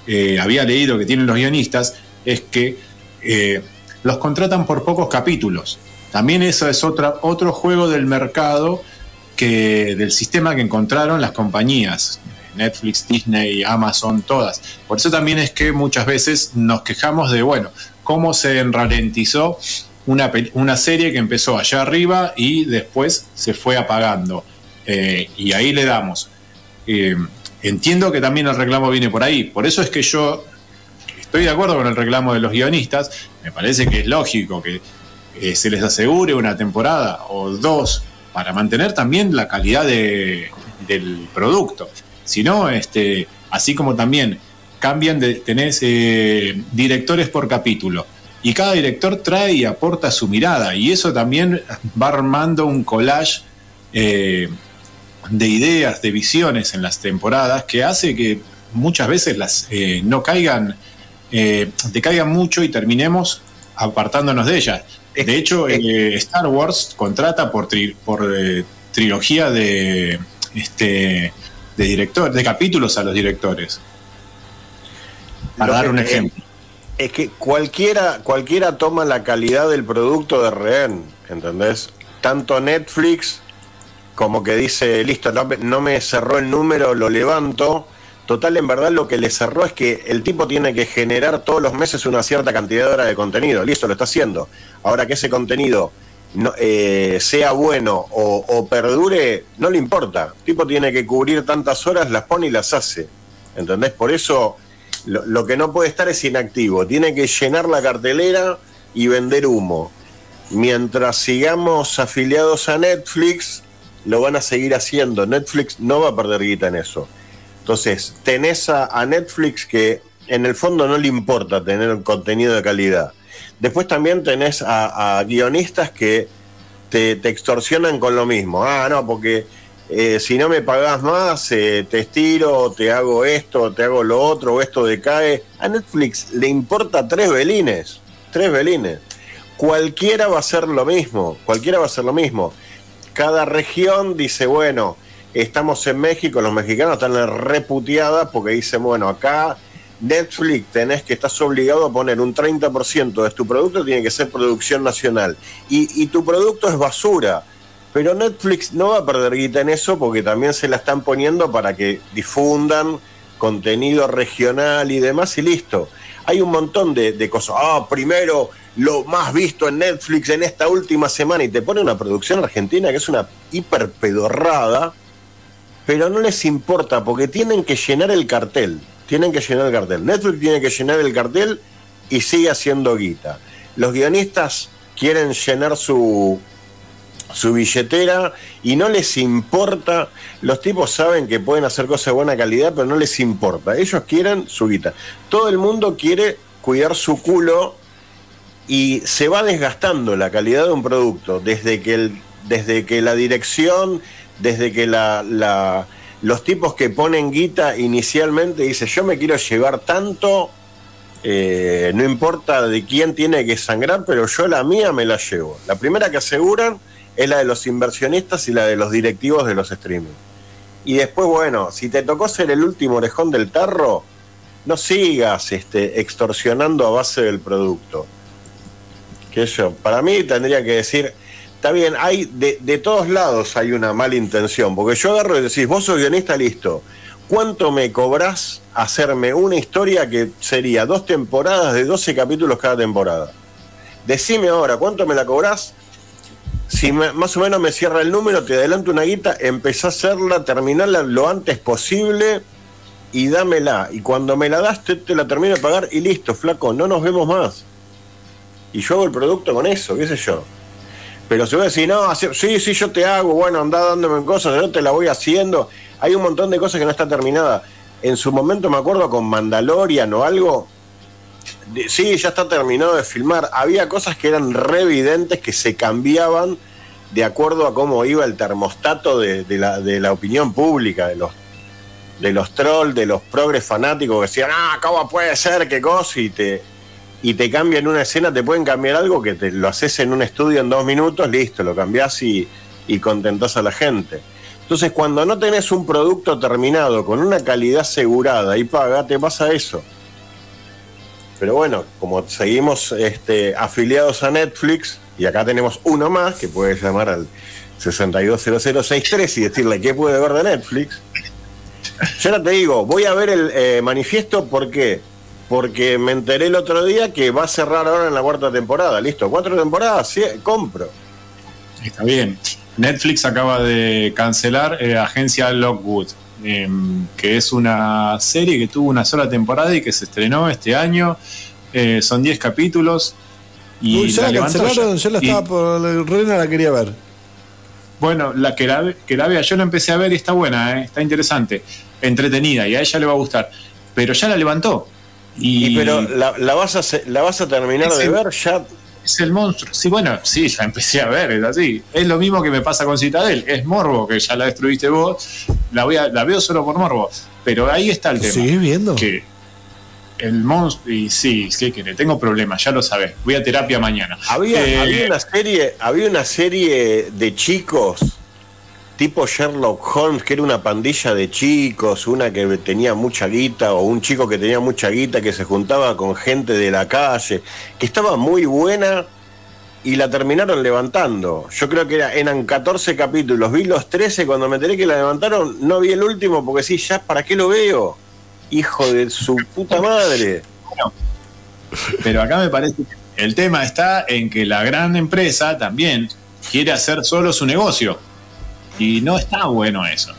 eh, había leído que tienen los guionistas, es que eh, los contratan por pocos capítulos. También eso es otro juego del mercado que, del sistema que encontraron las compañías, Netflix, Disney, Amazon, todas. Por eso también es que muchas veces nos quejamos de, bueno, cómo se ralentizó una, una serie que empezó allá arriba y después se fue apagando. Eh, y ahí le damos. Eh, entiendo que también el reclamo viene por ahí. Por eso es que yo estoy de acuerdo con el reclamo de los guionistas. Me parece que es lógico que eh, se les asegure una temporada o dos para mantener también la calidad de- del producto. Si no, este, así como también cambian de, tenés eh, directores por capítulo. Y cada director trae y aporta su mirada. Y eso también va armando un collage eh, de ideas, de visiones en las temporadas que hace que muchas veces las eh, no caigan, eh, decaigan mucho y terminemos apartándonos de ellas. De hecho, eh, Star Wars contrata por, tri- por eh, trilogía de, este, de director, de capítulos a los directores. Para dar un ejemplo. Es que cualquiera, cualquiera toma la calidad del producto de rehén, ¿entendés? Tanto Netflix como que dice, listo, no me cerró el número, lo levanto. Total, en verdad lo que le cerró es que el tipo tiene que generar todos los meses una cierta cantidad de horas de contenido. Listo, lo está haciendo. Ahora que ese contenido no, eh, sea bueno o, perdure, no le importa. El tipo tiene que cubrir tantas horas, las pone y las hace. ¿Entendés? Por eso Lo, lo que no puede estar es inactivo. Tiene que llenar la cartelera y vender humo. Mientras sigamos afiliados a Netflix, lo van a seguir haciendo. Netflix no va a perder guita en eso. Entonces, tenés a, Netflix que en el fondo no le importa tener un contenido de calidad. Después también tenés a, guionistas que te, te extorsionan con lo mismo. Ah, no, porque eh, si no me pagás más, eh, te estiro, te hago esto, te hago lo otro, o esto decae. A Netflix le importa tres velines, tres velines. Cualquiera va a hacer lo mismo, cualquiera va a hacer lo mismo. Cada región dice, bueno, estamos en México, los mexicanos están reputeadas porque dicen, bueno, acá Netflix tenés que estás obligado a poner un 30% de tu producto, tiene que ser producción nacional. Y, y tu producto es basura. Pero Netflix no va a perder guita en eso porque también se la están poniendo para que difundan contenido regional y demás y listo. Hay un montón de, de cosas. Ah, primero lo más visto en Netflix en esta última semana y te pone una producción argentina que es una hiper pedorrada, pero no les importa porque tienen que llenar el cartel. Tienen que llenar el cartel. Netflix tiene que llenar el cartel y sigue haciendo guita. Los guionistas quieren llenar su, su billetera y no les importa. Los tipos saben que pueden hacer cosas de buena calidad, pero no les importa. Ellos quieren su guita. Todo el mundo quiere cuidar su culo y se va desgastando la calidad de un producto desde que, desde que la dirección, desde que los tipos que ponen guita inicialmente dicen yo me quiero llevar tanto, eh, no importa de quién tiene que sangrar, pero yo la mía me la llevo. La primera que aseguran es la de los inversionistas y la de los directivos de los streaming. Y después, bueno, si te tocó ser el último orejón del tarro, no sigas este, extorsionando a base del producto. Que yo, para mí tendría que decir, está bien, hay de, todos lados hay una mala intención, porque yo agarro y decís, vos sos guionista, listo. ¿Cuánto me cobrás hacerme una historia que sería dos temporadas de 12 capítulos cada temporada? Decime ahora, ¿cuánto me la cobrás? si me, más o menos me cierra el número, te adelanto una guita, empezá a hacerla, terminarla lo antes posible y dámela. Y cuando me la das, te, te, la termino de pagar y listo, flaco, no nos vemos más. Y yo hago el producto con eso, qué sé yo. Pero si voy a decir, no, sí, sí, yo te hago, bueno, anda dándome cosas, yo te la voy haciendo. Hay un montón de cosas que no está terminada. En su momento me acuerdo con Mandalorian o algo, sí, ya está terminado de filmar. Había cosas que eran re evidentes que se cambiaban de acuerdo a cómo iba el termostato de, de, la, de la, opinión pública, de los, de los trolls, de los progres fanáticos que decían, ah, ¿cómo puede ser? ¿Qué cosa? Y te, y te cambian una escena, te pueden cambiar algo que te lo haces en un estudio en dos minutos, listo, lo cambiás y, y contentás a la gente. Entonces, cuando no tenés un producto terminado con una calidad asegurada y paga, te pasa eso. Pero bueno, como seguimos este, afiliados a Netflix, y acá tenemos uno más que puede llamar al 620063 y decirle qué puede ver de Netflix. Yo ahora te digo, voy a ver el eh, manifiesto, ¿por qué? Porque me enteré el otro día que va a cerrar ahora en la cuarta temporada. Listo, cuatro temporadas, sí, compro. Está bien. Netflix acaba de cancelar eh, Agencia Lockwood, eh, que es una serie que tuvo una sola temporada y que se estrenó este año. Eh, son 10 capítulos. Y Uy, ya la, la cancelaron, yo la estaba y, por. La Reina la quería ver. Bueno, la que la, que la vea, yo la empecé a ver y está buena, ¿eh? está interesante, entretenida y a ella le va a gustar. Pero ya la levantó. Y, y pero la, la, vas a, la vas a terminar de el, ver ya. Es el monstruo. Sí, bueno, sí, ya empecé a ver, es así. Es lo mismo que me pasa con Citadel. Es morbo, que ya la destruiste vos. La, voy a, la veo solo por morbo. Pero ahí está el tema. ¿Sigues viendo? Que el monstruo. Y sí, ¿qué quiere? Tengo problemas, ya lo sabes. Voy a terapia mañana. Había, eh, había, una serie, había una serie de chicos tipo Sherlock Holmes, que era una pandilla de chicos, una que tenía mucha guita, o un chico que tenía mucha guita, que se juntaba con gente de la calle, que estaba muy buena y la terminaron levantando. Yo creo que era, eran 14 capítulos, vi los 13, cuando me enteré que la levantaron, no vi el último, porque sí, ya, ¿para qué lo veo? Hijo de su puta madre. Pero acá me parece que el tema está en que la gran empresa también quiere hacer solo su negocio. Y no está bueno eso.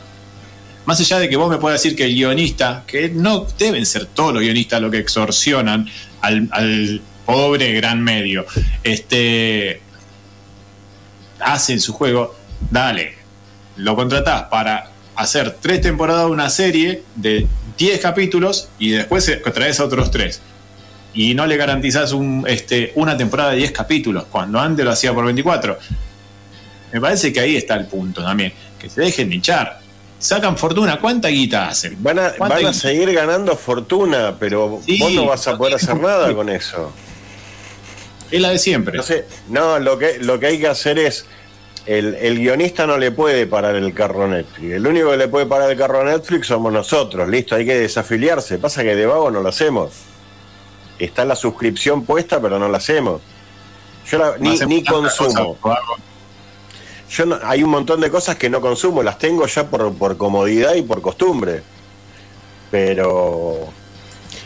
más allá de que vos me puedas decir que el guionista, que no deben ser todos los guionistas los que extorsionan al, pobre gran medio, este, hacen su juego, dale, lo contratás para hacer tres temporadas de una serie de 10 capítulos y después traes a otros tres. Y no le garantizás un, este, una temporada de 10 capítulos, cuando antes lo hacía por 24. Me parece que ahí está el punto también, que se dejen de hinchar. Sacan fortuna, ¿cuánta guita hacen? Van a, van a seguir ganando fortuna, pero vos no vas a poder hacer nada con eso. Es la de siempre. No, sé, no lo, que, lo que hay que hacer es el, el, guionista no le puede parar el carro a Netflix. El único que le puede parar el carro a Netflix somos nosotros. Listo, hay que desafiliarse. Pasa que de vago no lo hacemos. Está la suscripción puesta, pero no la hacemos. Yo la, ni, ni consumo. Yo no, hay un montón de cosas que no consumo, las tengo ya por, por comodidad y por costumbre. Pero.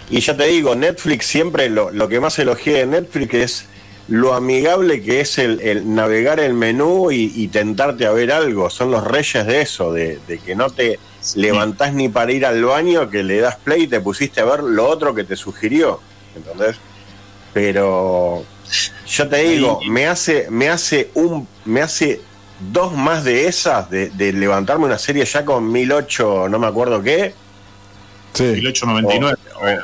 Y ya te digo, Netflix siempre lo, lo que más elogié de Netflix es lo amigable que es el, navegar el menú y, tentarte a ver algo. Son los reyes de eso, de, que no te levantás ni para ir al baño, que le das play y te pusiste a ver lo otro que te sugirió. ¿Entendés? Pero yo te digo, me hace, me hace un, me hace dos más de esas, de, levantarme una serie ya con 1008, no me acuerdo qué. Sí. 1899.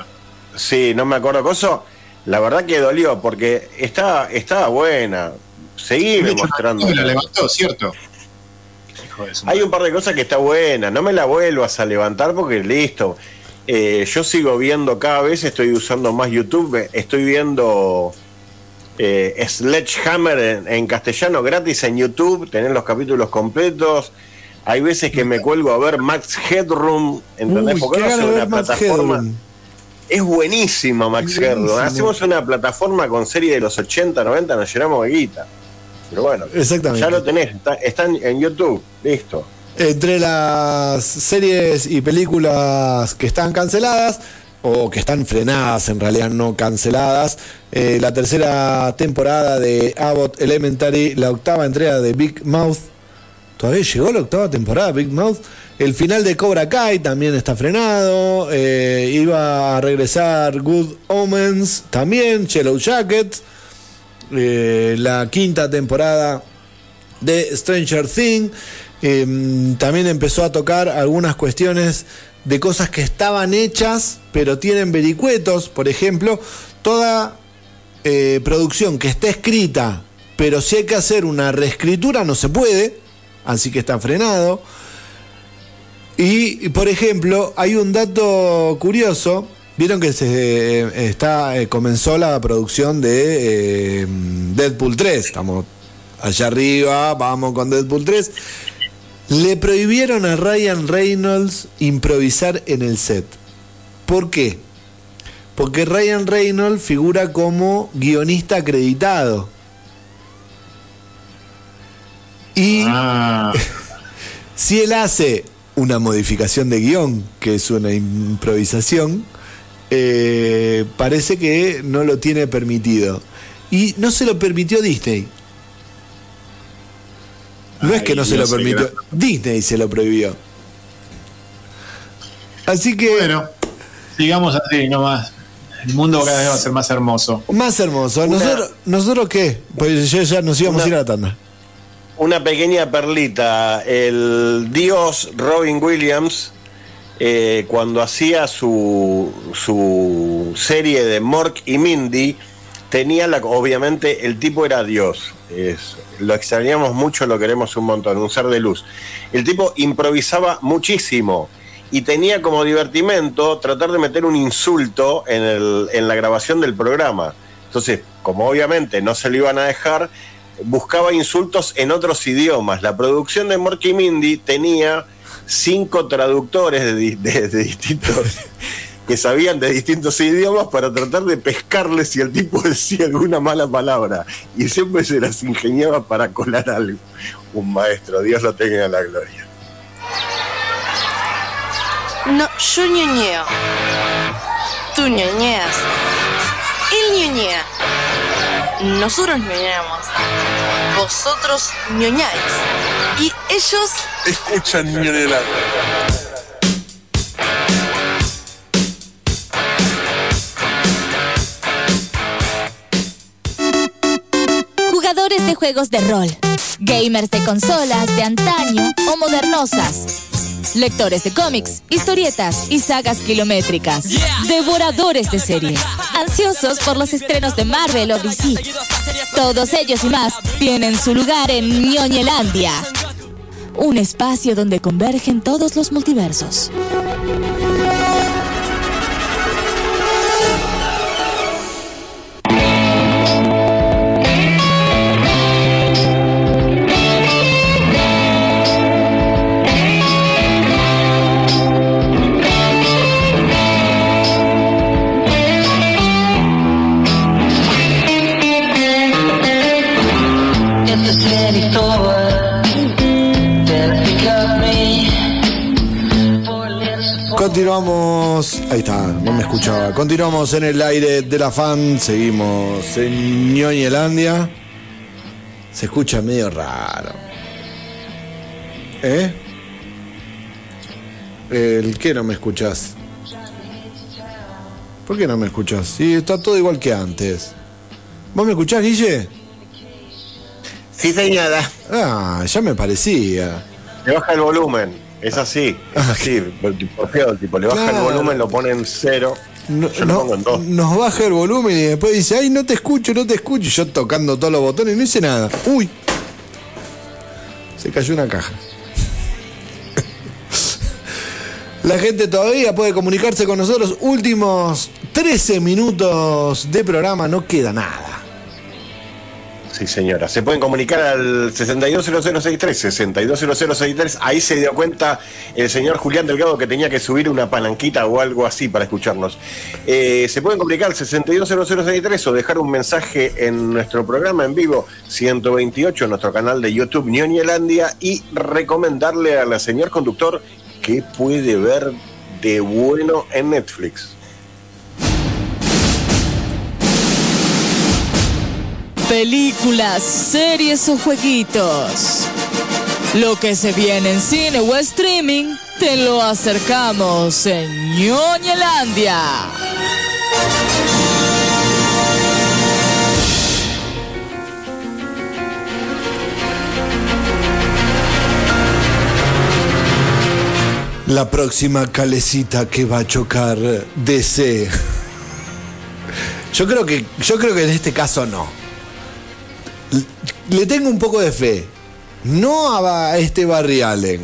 sí, no me acuerdo cosa la verdad que dolió porque estaba, estaba buena. Seguí mostrando. la levantó, ¿cierto? Hay un par de cosas que está buena. No me la vuelvas a levantar porque listo. Eh, yo sigo viendo cada vez, estoy usando más YouTube, estoy viendo eh, Sledgehammer en, en, castellano gratis en YouTube, tener los capítulos completos. Hay veces que me cuelgo a ver Max Headroom, ¿entendés? porque no una plataforma es buenísima Max Headroom. Hacemos una plataforma con serie de los 80, 90, nos llenamos de guita. Pero bueno, ya lo tenés, está, en YouTube, listo. Entre las series y películas que están canceladas, o que están frenadas, en realidad no canceladas, eh, la tercera temporada de Abbott Elementary, la octava entrega de Big Mouth, todavía llegó la octava temporada Big Mouth, el final de Cobra Kai también está frenado. Eh, iba a regresar Good Omens también, Cello Jacket. Eh, la quinta temporada de Stranger Things. También empezó a tocar algunas cuestiones de cosas que estaban hechas, pero tienen vericuetos. Por ejemplo, toda eh, producción que esté escrita, pero si hay que hacer una reescritura, no se puede. Así que está frenado. Y, por ejemplo, hay un dato curioso. Vieron que se eh, está eh, comenzó la producción de Deadpool 3. Estamos allá arriba, vamos con Deadpool 3. Le prohibieron a Ryan Reynolds improvisar en el set. ¿Por qué? Porque Ryan Reynolds figura como guionista acreditado. Y ah. si él hace una modificación de guion, que es una improvisación, eh, parece que no lo tiene permitido. Y no se lo permitió Disney. No es que no se lo permitió, Disney se lo prohibió. Así que. Bueno, sigamos así nomás. El mundo cada vez va a ser más hermoso. Más hermoso. ¿Nosotros, ¿nosotros qué? Pues ya nos íbamos a ir a la tanda una pequeña perlita. El dios Robin Williams, eh, cuando hacía su, su serie de Mork y Mindy, tenía la, obviamente el tipo era Dios. Es, lo extrañamos mucho, lo queremos un montón, un ser de luz. El tipo improvisaba muchísimo y tenía como divertimento tratar de meter un insulto en, la grabación del programa. Entonces, como obviamente no se lo iban a dejar, buscaba insultos en otros idiomas. La producción de Morky Mindy tenía cinco traductores de, distintos que sabían de distintos idiomas para tratar de pescarle si el tipo decía alguna mala palabra y siempre se las ingeniaba para colar algo. Un maestro, Dios lo tenga en la gloria. No, yo ñoñeo. Tú ñoñeas. Él ñoñea. Nosotros ñoñamos. Vosotros ñoñáis. Y ellos... Escuchan ñoñelar. Juegos de rol, gamers de consolas de antaño o modernosas, lectores de cómics, historietas y sagas kilométricas, devoradores de series, ansiosos por los estrenos de Marvel o DC. Todos ellos y más tienen su lugar en Ñoñelandia, un espacio donde convergen todos los multiversos. Continuamos, ahí está, no me escuchaba. Continuamos en el aire de la fan, seguimos en Ñoñelandia. Se escucha medio raro. ¿Eh? ¿El qué no me escuchás? ¿Por qué no me escuchás? Sí, está todo igual que antes. ¿Vos me escuchás, Guille? Sí, señora. Ah, ya me parecía. Le baja el volumen. Es así, es así. Tipo, feo, tipo, le baja Claro. el volumen, lo pone en cero. No- yo no- lo pongo en dos. nos baja el volumen y después dice, ay, no te escucho, no te escucho. Y yo tocando todos los botones no hice nada. Uy. Se cayó una caja. La gente todavía puede comunicarse con nosotros. Últimos 13 minutos de programa, no queda nada. Sí, señora. Se pueden comunicar al 620063, 620063. Ahí se dio cuenta el señor Julián Delgado que tenía que subir una palanquita o algo así para escucharnos. Eh, se pueden comunicar al 620063 o dejar un mensaje en nuestro programa en vivo 128, en nuestro canal de YouTube Ñoñelandia y recomendarle a la señor conductor que puede ver de bueno en Netflix. Películas, series o jueguitos. Lo que se viene en cine o streaming, te lo acercamos en Ñoñelandia. La próxima calecita que va a chocar DC. Yo creo que, yo creo que en este caso no. Le tengo un poco de fe. No a este Barry Allen.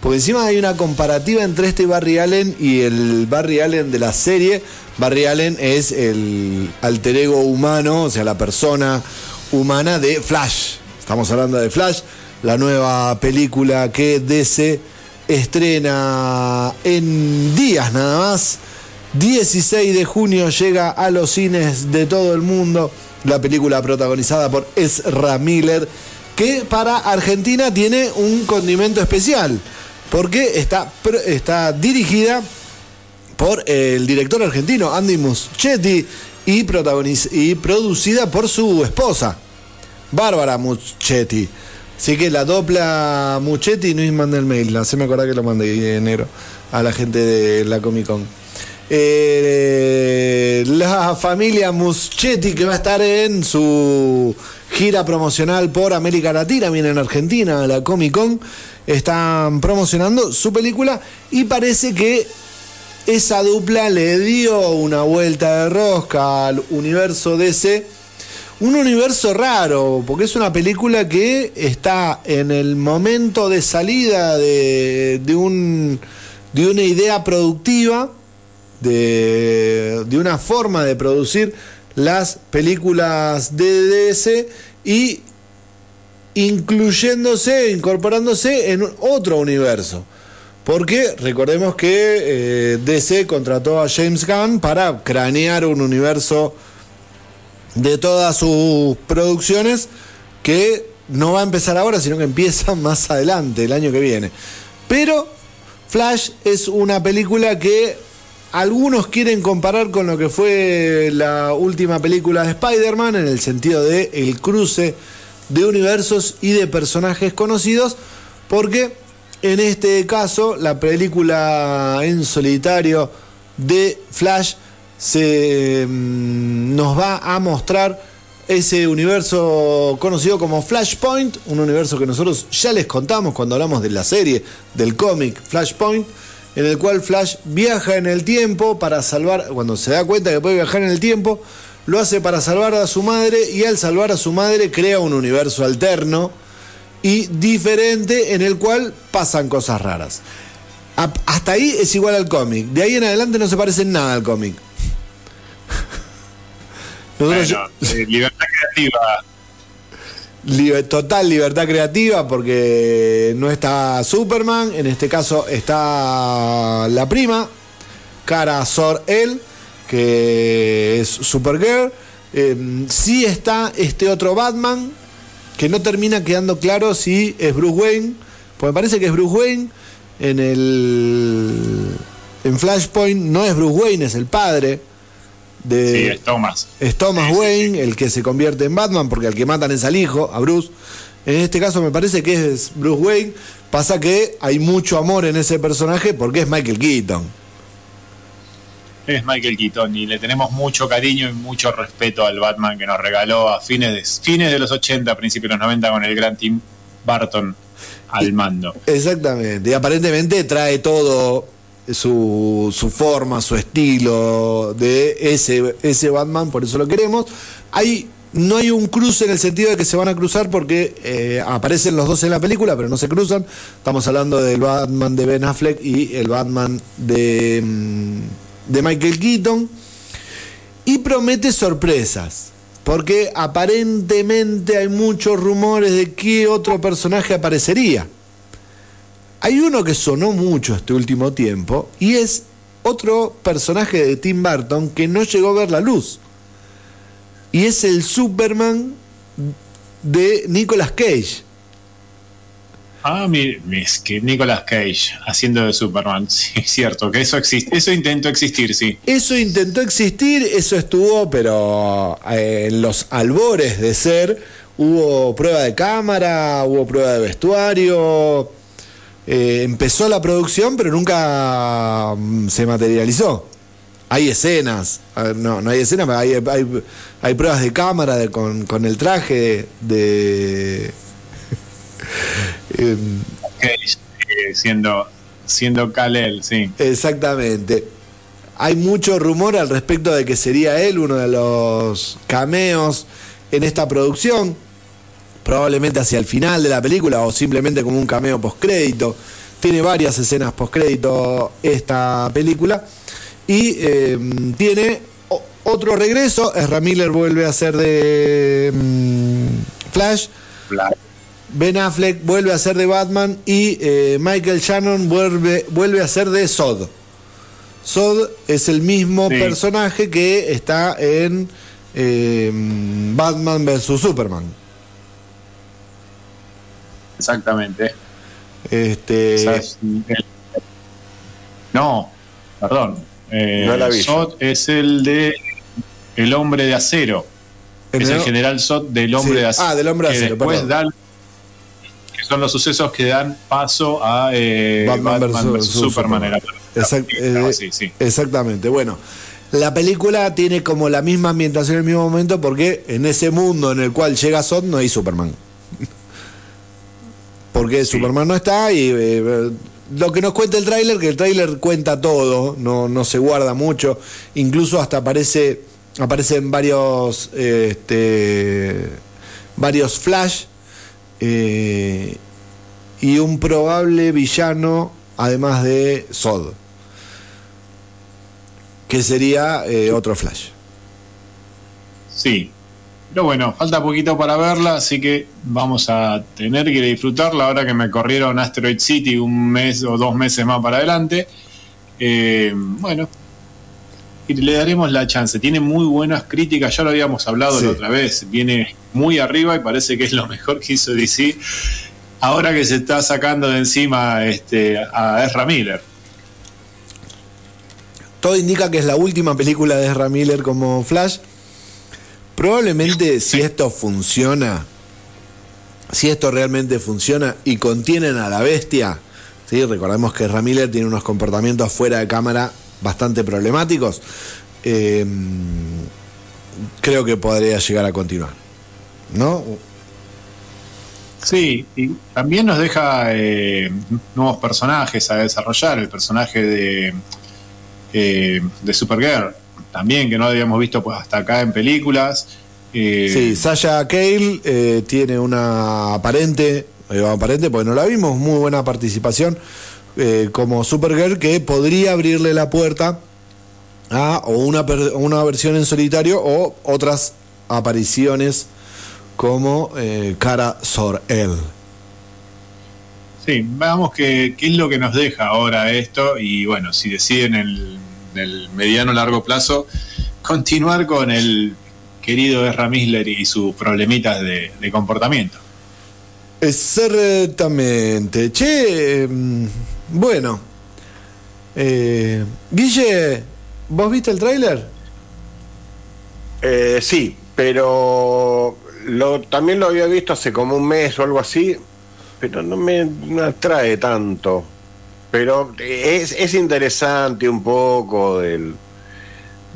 Porque encima hay una comparativa entre este Barry Allen y el Barry Allen de la serie. Barry Allen es el alter ego humano, o sea, la persona humana de Flash. Estamos hablando de Flash, la nueva película que DC estrena en días nada más. 16 de junio llega a los cines de todo el mundo la película protagonizada por Ezra Miller, que para Argentina tiene un condimento especial, porque está, está dirigida por el director argentino Andy Muschietti y, y producida por su esposa, Bárbara Muschietti. Así que la dopla Muchetti no mandé el mail, se me acuerda que lo mandé en enero a la gente de la Comic Con. Eh, la familia Muschetti que va a estar en su gira promocional por América Latina, viene en Argentina, la Comic Con, están promocionando su película y parece que esa dupla le dio una vuelta de rosca al universo DC. Un universo raro, porque es una película que está en el momento de salida de un, de una idea productiva, de, de una forma de producir las películas de DC y incluyéndose, incorporándose en otro universo. Porque recordemos que eh, DC contrató a James Gunn para cranear un universo de todas sus producciones que no va a empezar ahora, sino que empieza más adelante, el año que viene. Pero Flash es una película que algunos quieren comparar con lo que fue la última película de Spider-Man en el sentido de el cruce de universos y de personajes conocidos, porque en este caso la película en solitario de Flash se mm, nos va a mostrar ese universo conocido como Flashpoint, un universo que nosotros ya les contamos cuando hablamos de la serie, del cómic Flashpoint, en el cual Flash viaja en el tiempo para salvar, cuando se da cuenta que puede viajar en el tiempo, lo hace para salvar a su madre y al salvar a su madre crea un universo alterno y diferente en el cual pasan cosas raras. Hasta ahí es igual al cómic. De ahí en adelante no se parece en nada al cómic. Eh, libertad creativa. Total libertad creativa porque no está Superman, en este caso está la prima, Cara Sor-El, que es Supergirl. Eh, sí está este otro Batman, que no termina quedando claro si es Bruce Wayne, pues me parece que es Bruce Wayne en el en Flashpoint no es Bruce Wayne, es el padre de sí, es Thomas. Es Thomas Wayne el que se convierte en Batman porque al que matan es al hijo, a Bruce. En este caso me parece que es Bruce Wayne. Pasa que hay mucho amor en ese personaje porque es Michael Keaton. Es Michael Keaton y le tenemos mucho cariño y mucho respeto al Batman que nos regaló a fines de, fines de los 80, principios de los 90 con el gran Tim Burton al mando. Exactamente, y aparentemente trae todo su, su forma, su estilo de ese, ese Batman, por eso lo queremos. Hay, no hay un cruce en el sentido de que se van a cruzar porque eh, aparecen los dos en la película, pero no se cruzan. Estamos hablando del Batman de Ben Affleck y el Batman de, mm, de Michael Keaton. Y promete sorpresas. Porque aparentemente hay muchos rumores de qué otro personaje aparecería. Hay uno que sonó mucho este último tiempo y es otro personaje de Tim Burton que no llegó a ver la luz. Y es el Superman de Nicolas Cage. Ah, es que Nicolas Cage haciendo de Superman, sí, es cierto, que eso existe, eso intentó existir, sí. Eso intentó existir, eso estuvo, pero eh, en los albores de ser, hubo prueba de cámara, hubo prueba de vestuario, eh, empezó la producción, pero nunca mm, se materializó. Hay escenas, no, no hay escenas, pero hay, hay, pruebas de cámara con, con el traje de Em, siendo, siendo Kalel, sí. Exactamente. Hay mucho rumor al respecto de que sería él uno de los cameos en esta producción, probablemente hacia el final de la película o simplemente como un cameo postcrédito. Tiene varias escenas postcrédito esta película y em, tiene otro regreso. Ezra Miller vuelve a ser de em, Flash. Ben Affleck vuelve a ser de Batman y eh, Michael Shannon vuelve, vuelve a ser de Sod. Sod es el mismo personaje que está en eh, Batman vs. Superman. Exactamente. Este... No, perdón. Eh, Sod es el de El Hombre de Acero. es el, general Sod del Hombre de Acero. Ah, del Hombre de Acero. Después da son los sucesos que dan paso a eh, Batman, Superman. Eh, exactamente. Bueno, la película tiene como la misma ambientación en el mismo momento porque en ese mundo en el cual llega Zod no hay Superman. Porque Superman no está y eh, lo que nos cuenta el tráiler, que el tráiler cuenta todo, no, no se guarda mucho, incluso hasta aparece aparecen varios este, varios flash eh, y un probable villano, además de Sod, que sería eh, otro Flash. Sí, pero bueno, falta poquito para verla, así que vamos a tener que disfrutarla ahora que me corrieron Asteroid City un mes o dos meses más para adelante. Eh, bueno, y le daremos la chance. Tiene muy buenas críticas, ya lo habíamos hablado la otra vez. Viene muy arriba y parece que es lo mejor que hizo DC. Ahora que se está sacando de encima este, a Ezra Miller. Todo indica que es la última película de Ezra Miller como Flash. Probablemente si esto funciona, si esto realmente funciona y contienen a la bestia, ¿sí? recordemos que Miller tiene unos comportamientos fuera de cámara bastante problemáticos. Eh, creo que podría llegar a continuar. ¿No? Sí, y también nos deja eh, nuevos personajes a desarrollar. El personaje de, eh, de Supergirl, también que no habíamos visto pues hasta acá en películas. Eh, Sí, Sasha Cale eh, tiene una aparente, eh, aparente porque no la vimos, muy buena participación eh, como Supergirl que podría abrirle la puerta a o una, una versión en solitario o otras apariciones como eh, Cara Sor-El. Sí, veamos qué, es lo que nos deja ahora esto y bueno, si deciden en el, en el mediano largo plazo continuar con el querido Ezra Miller y sus problemitas de, de comportamiento. Exactamente. Che, mm, bueno. Eh, Guille, ¿vos viste el tráiler? Eh, sí, pero lo, también lo había visto hace como un mes o algo así, pero no me, atrae tanto. Pero es, es interesante un poco del,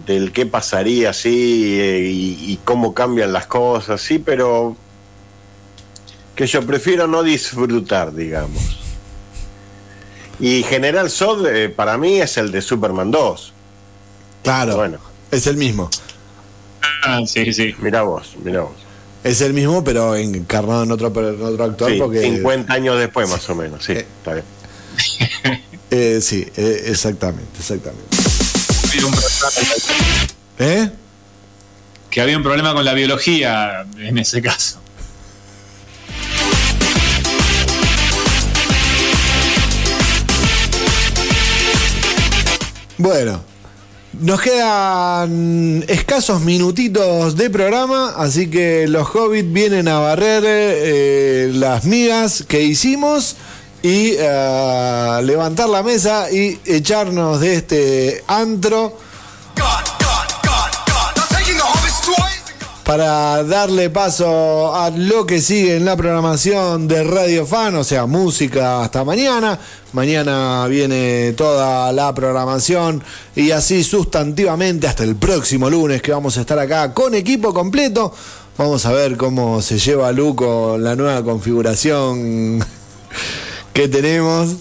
del qué pasaría así eh, y, y cómo cambian las cosas, sí, pero que yo prefiero no disfrutar, digamos. Y General Zod eh, para mí es el de Superman 2. Claro. Bueno. Es el mismo. Ah, sí, sí. Mira vos, mira vos. Es el mismo, pero encarnado en otro, en otro actor. Sí, porque, 50 años después más o menos, sí, está bien. eh, sí, eh, exactamente, exactamente. ¿Eh? Que había un problema con la biología en ese caso. Bueno, nos quedan escasos minutitos de programa, así que los hobbits vienen a barrer eh, las migas que hicimos y a levantar la mesa y echarnos de este antro para darle paso a lo que sigue en la programación de Radio Fan, o sea, música hasta mañana. Mañana viene toda la programación y así sustantivamente hasta el próximo lunes que vamos a estar acá con equipo completo. Vamos a ver cómo se lleva Lu con la nueva configuración que tenemos.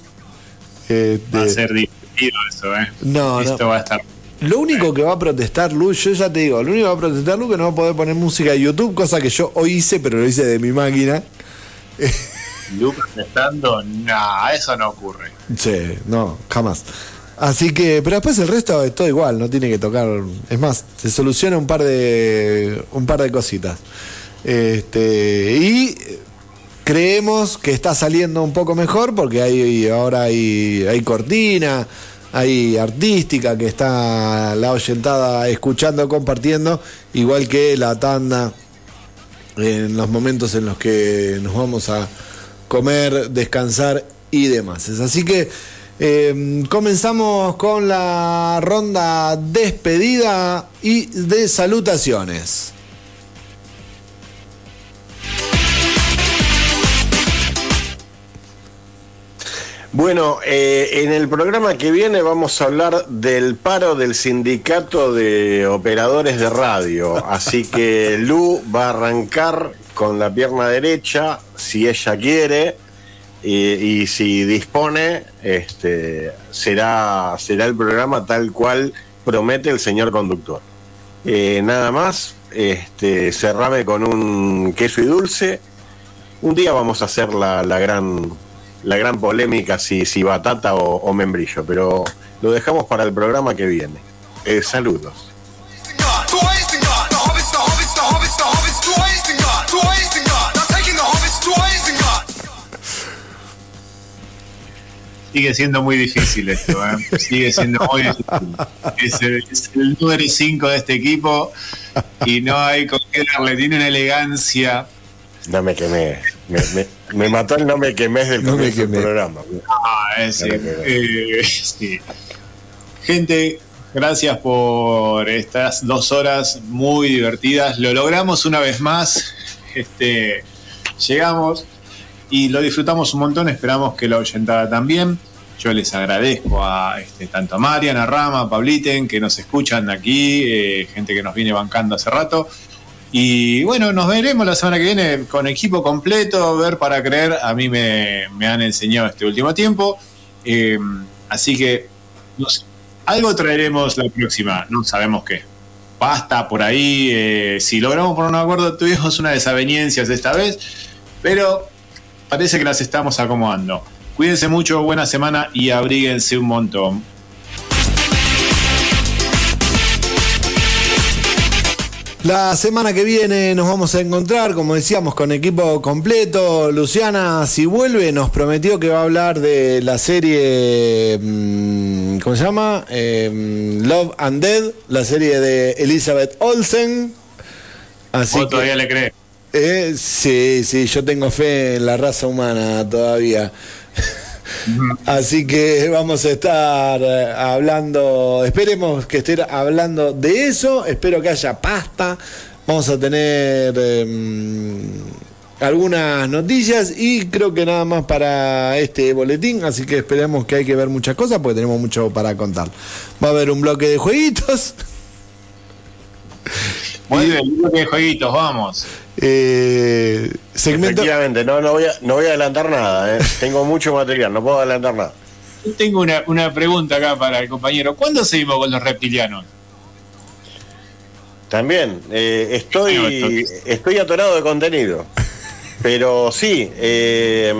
Este, Va a ser divertido eso, ¿eh? No, Esto no. va a estar. Lo único que va a protestar Lu, yo ya te digo, lo único que va a protestar Lu que no va a poder poner música de YouTube, cosa que yo hoy hice, pero lo hice de mi máquina. Lucas estando, nah, eso no ocurre. Sí, no, jamás. Así que, pero después el resto es todo igual, no tiene que tocar. Es más, se soluciona un par de un par de cositas. Este, y creemos que está saliendo un poco mejor porque hay ahora hay, hay cortina, hay artística que está la oyentada escuchando, compartiendo, igual que la tanda en los momentos en los que nos vamos a comer, descansar y demás. Así que eh, comenzamos con la ronda despedida y de salutaciones. Bueno, eh, en el programa que viene vamos a hablar del paro del sindicato de operadores de radio. Así que Lu va a arrancar con la pierna derecha, si ella quiere, y, si dispone, este, será, será el programa tal cual promete el señor conductor. Eh, nada más, este, cerrame con un queso y dulce. Un día vamos a hacer la, la gran la gran polémica si, si batata o, membrillo, pero lo dejamos para el programa que viene. Eh, saludos. Sigue siendo muy difícil esto, ¿eh? Sigue siendo muy difícil. Es el, es el número 5 de este equipo y no hay con qué darle. Tiene una elegancia. No me quemé. Me, me- me mató el no me quemés del No me comienzo del quemé. programa. Ah, es decir, eh, sí. Gente, gracias por estas dos horas muy divertidas. Lo logramos una vez más. Este, llegamos y lo disfrutamos un montón. Esperamos que la oyentada también. Yo les agradezco a este, tanto a Marian, a Rama, a Pabliten, que nos escuchan aquí, eh, gente que nos viene bancando hace rato. Y bueno, nos veremos la semana que viene con equipo completo, ver para creer. A mí me, me han enseñado este último tiempo. Eh, así que algo traeremos la próxima, no sabemos qué. Basta por ahí. eh, si logramos poner un acuerdo, tuvimos una desaveniencias esta vez, pero parece que las estamos acomodando. Cuídense mucho, buena semana y abríguense un montón. La semana que viene nos vamos a encontrar, como decíamos, con equipo completo. Luciana, si vuelve, nos prometió que va a hablar de la serie, mm, ¿cómo se llama? Eh, Love and Dead, la serie de Elizabeth Olsen. Así ¿O todavía que, le cree? eh, sí, sí, yo tengo fe en la raza humana todavía. Así que vamos a estar eh, hablando, esperemos que estén hablando de eso, espero que haya pasta, vamos a tener eh, algunas noticias y creo que nada más para este boletín, así que esperemos que hay que ver muchas cosas porque tenemos mucho para contar. Va a haber un bloque de jueguitos. Muy bien, bloque de jueguitos, vamos. Eh, segmento. Efectivamente, no, no, voy a, no voy a adelantar nada. ¿eh? Tengo mucho material, no puedo adelantar nada. Yo tengo una, una pregunta acá para el compañero. ¿Cuándo seguimos con los reptilianos? También, eh, estoy, entonces. estoy atorado de contenido. Pero sí, eh,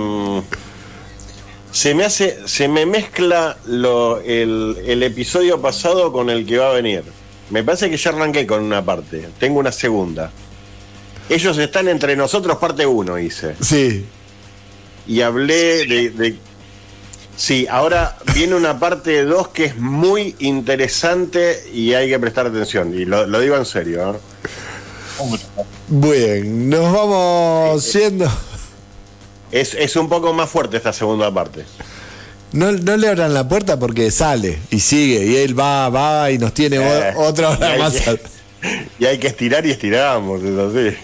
se me hace, se me mezcla lo, el, el episodio pasado con el que va a venir. Me parece que ya arranqué con una parte, tengo una segunda. Ellos están entre nosotros, parte 1, hice. Sí. Y hablé de, de- Sí, ahora viene una parte 2 que es muy interesante y hay que prestar atención. Y lo, lo digo en serio. ¿eh? Bien, nos vamos siendo. Es, es un poco más fuerte esta segunda parte. No, no le abran la puerta porque sale y sigue y él va, va y nos tiene Eh, otra hora más. que- Y hay que estirar y estiramos, es así.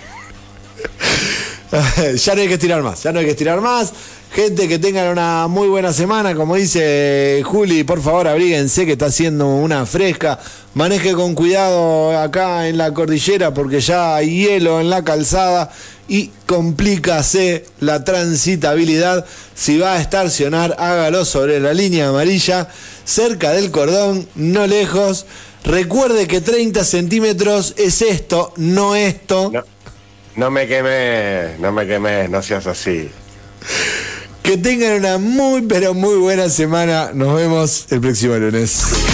ya no hay que estirar más, ya no hay que estirar más. Gente, que tengan una muy buena semana. Como dice Juli, por favor, abríguense que está haciendo una fresca. Maneje con cuidado acá en la cordillera porque ya hay hielo en la calzada y complícase la transitabilidad. Si va a estacionar, hágalo sobre la línea amarilla, cerca del cordón, no lejos. Recuerde que 30 centímetros es esto, no esto. No me quemé, no me quemé, no seas así. Que tengan una muy, pero muy buena semana. Nos vemos el próximo lunes.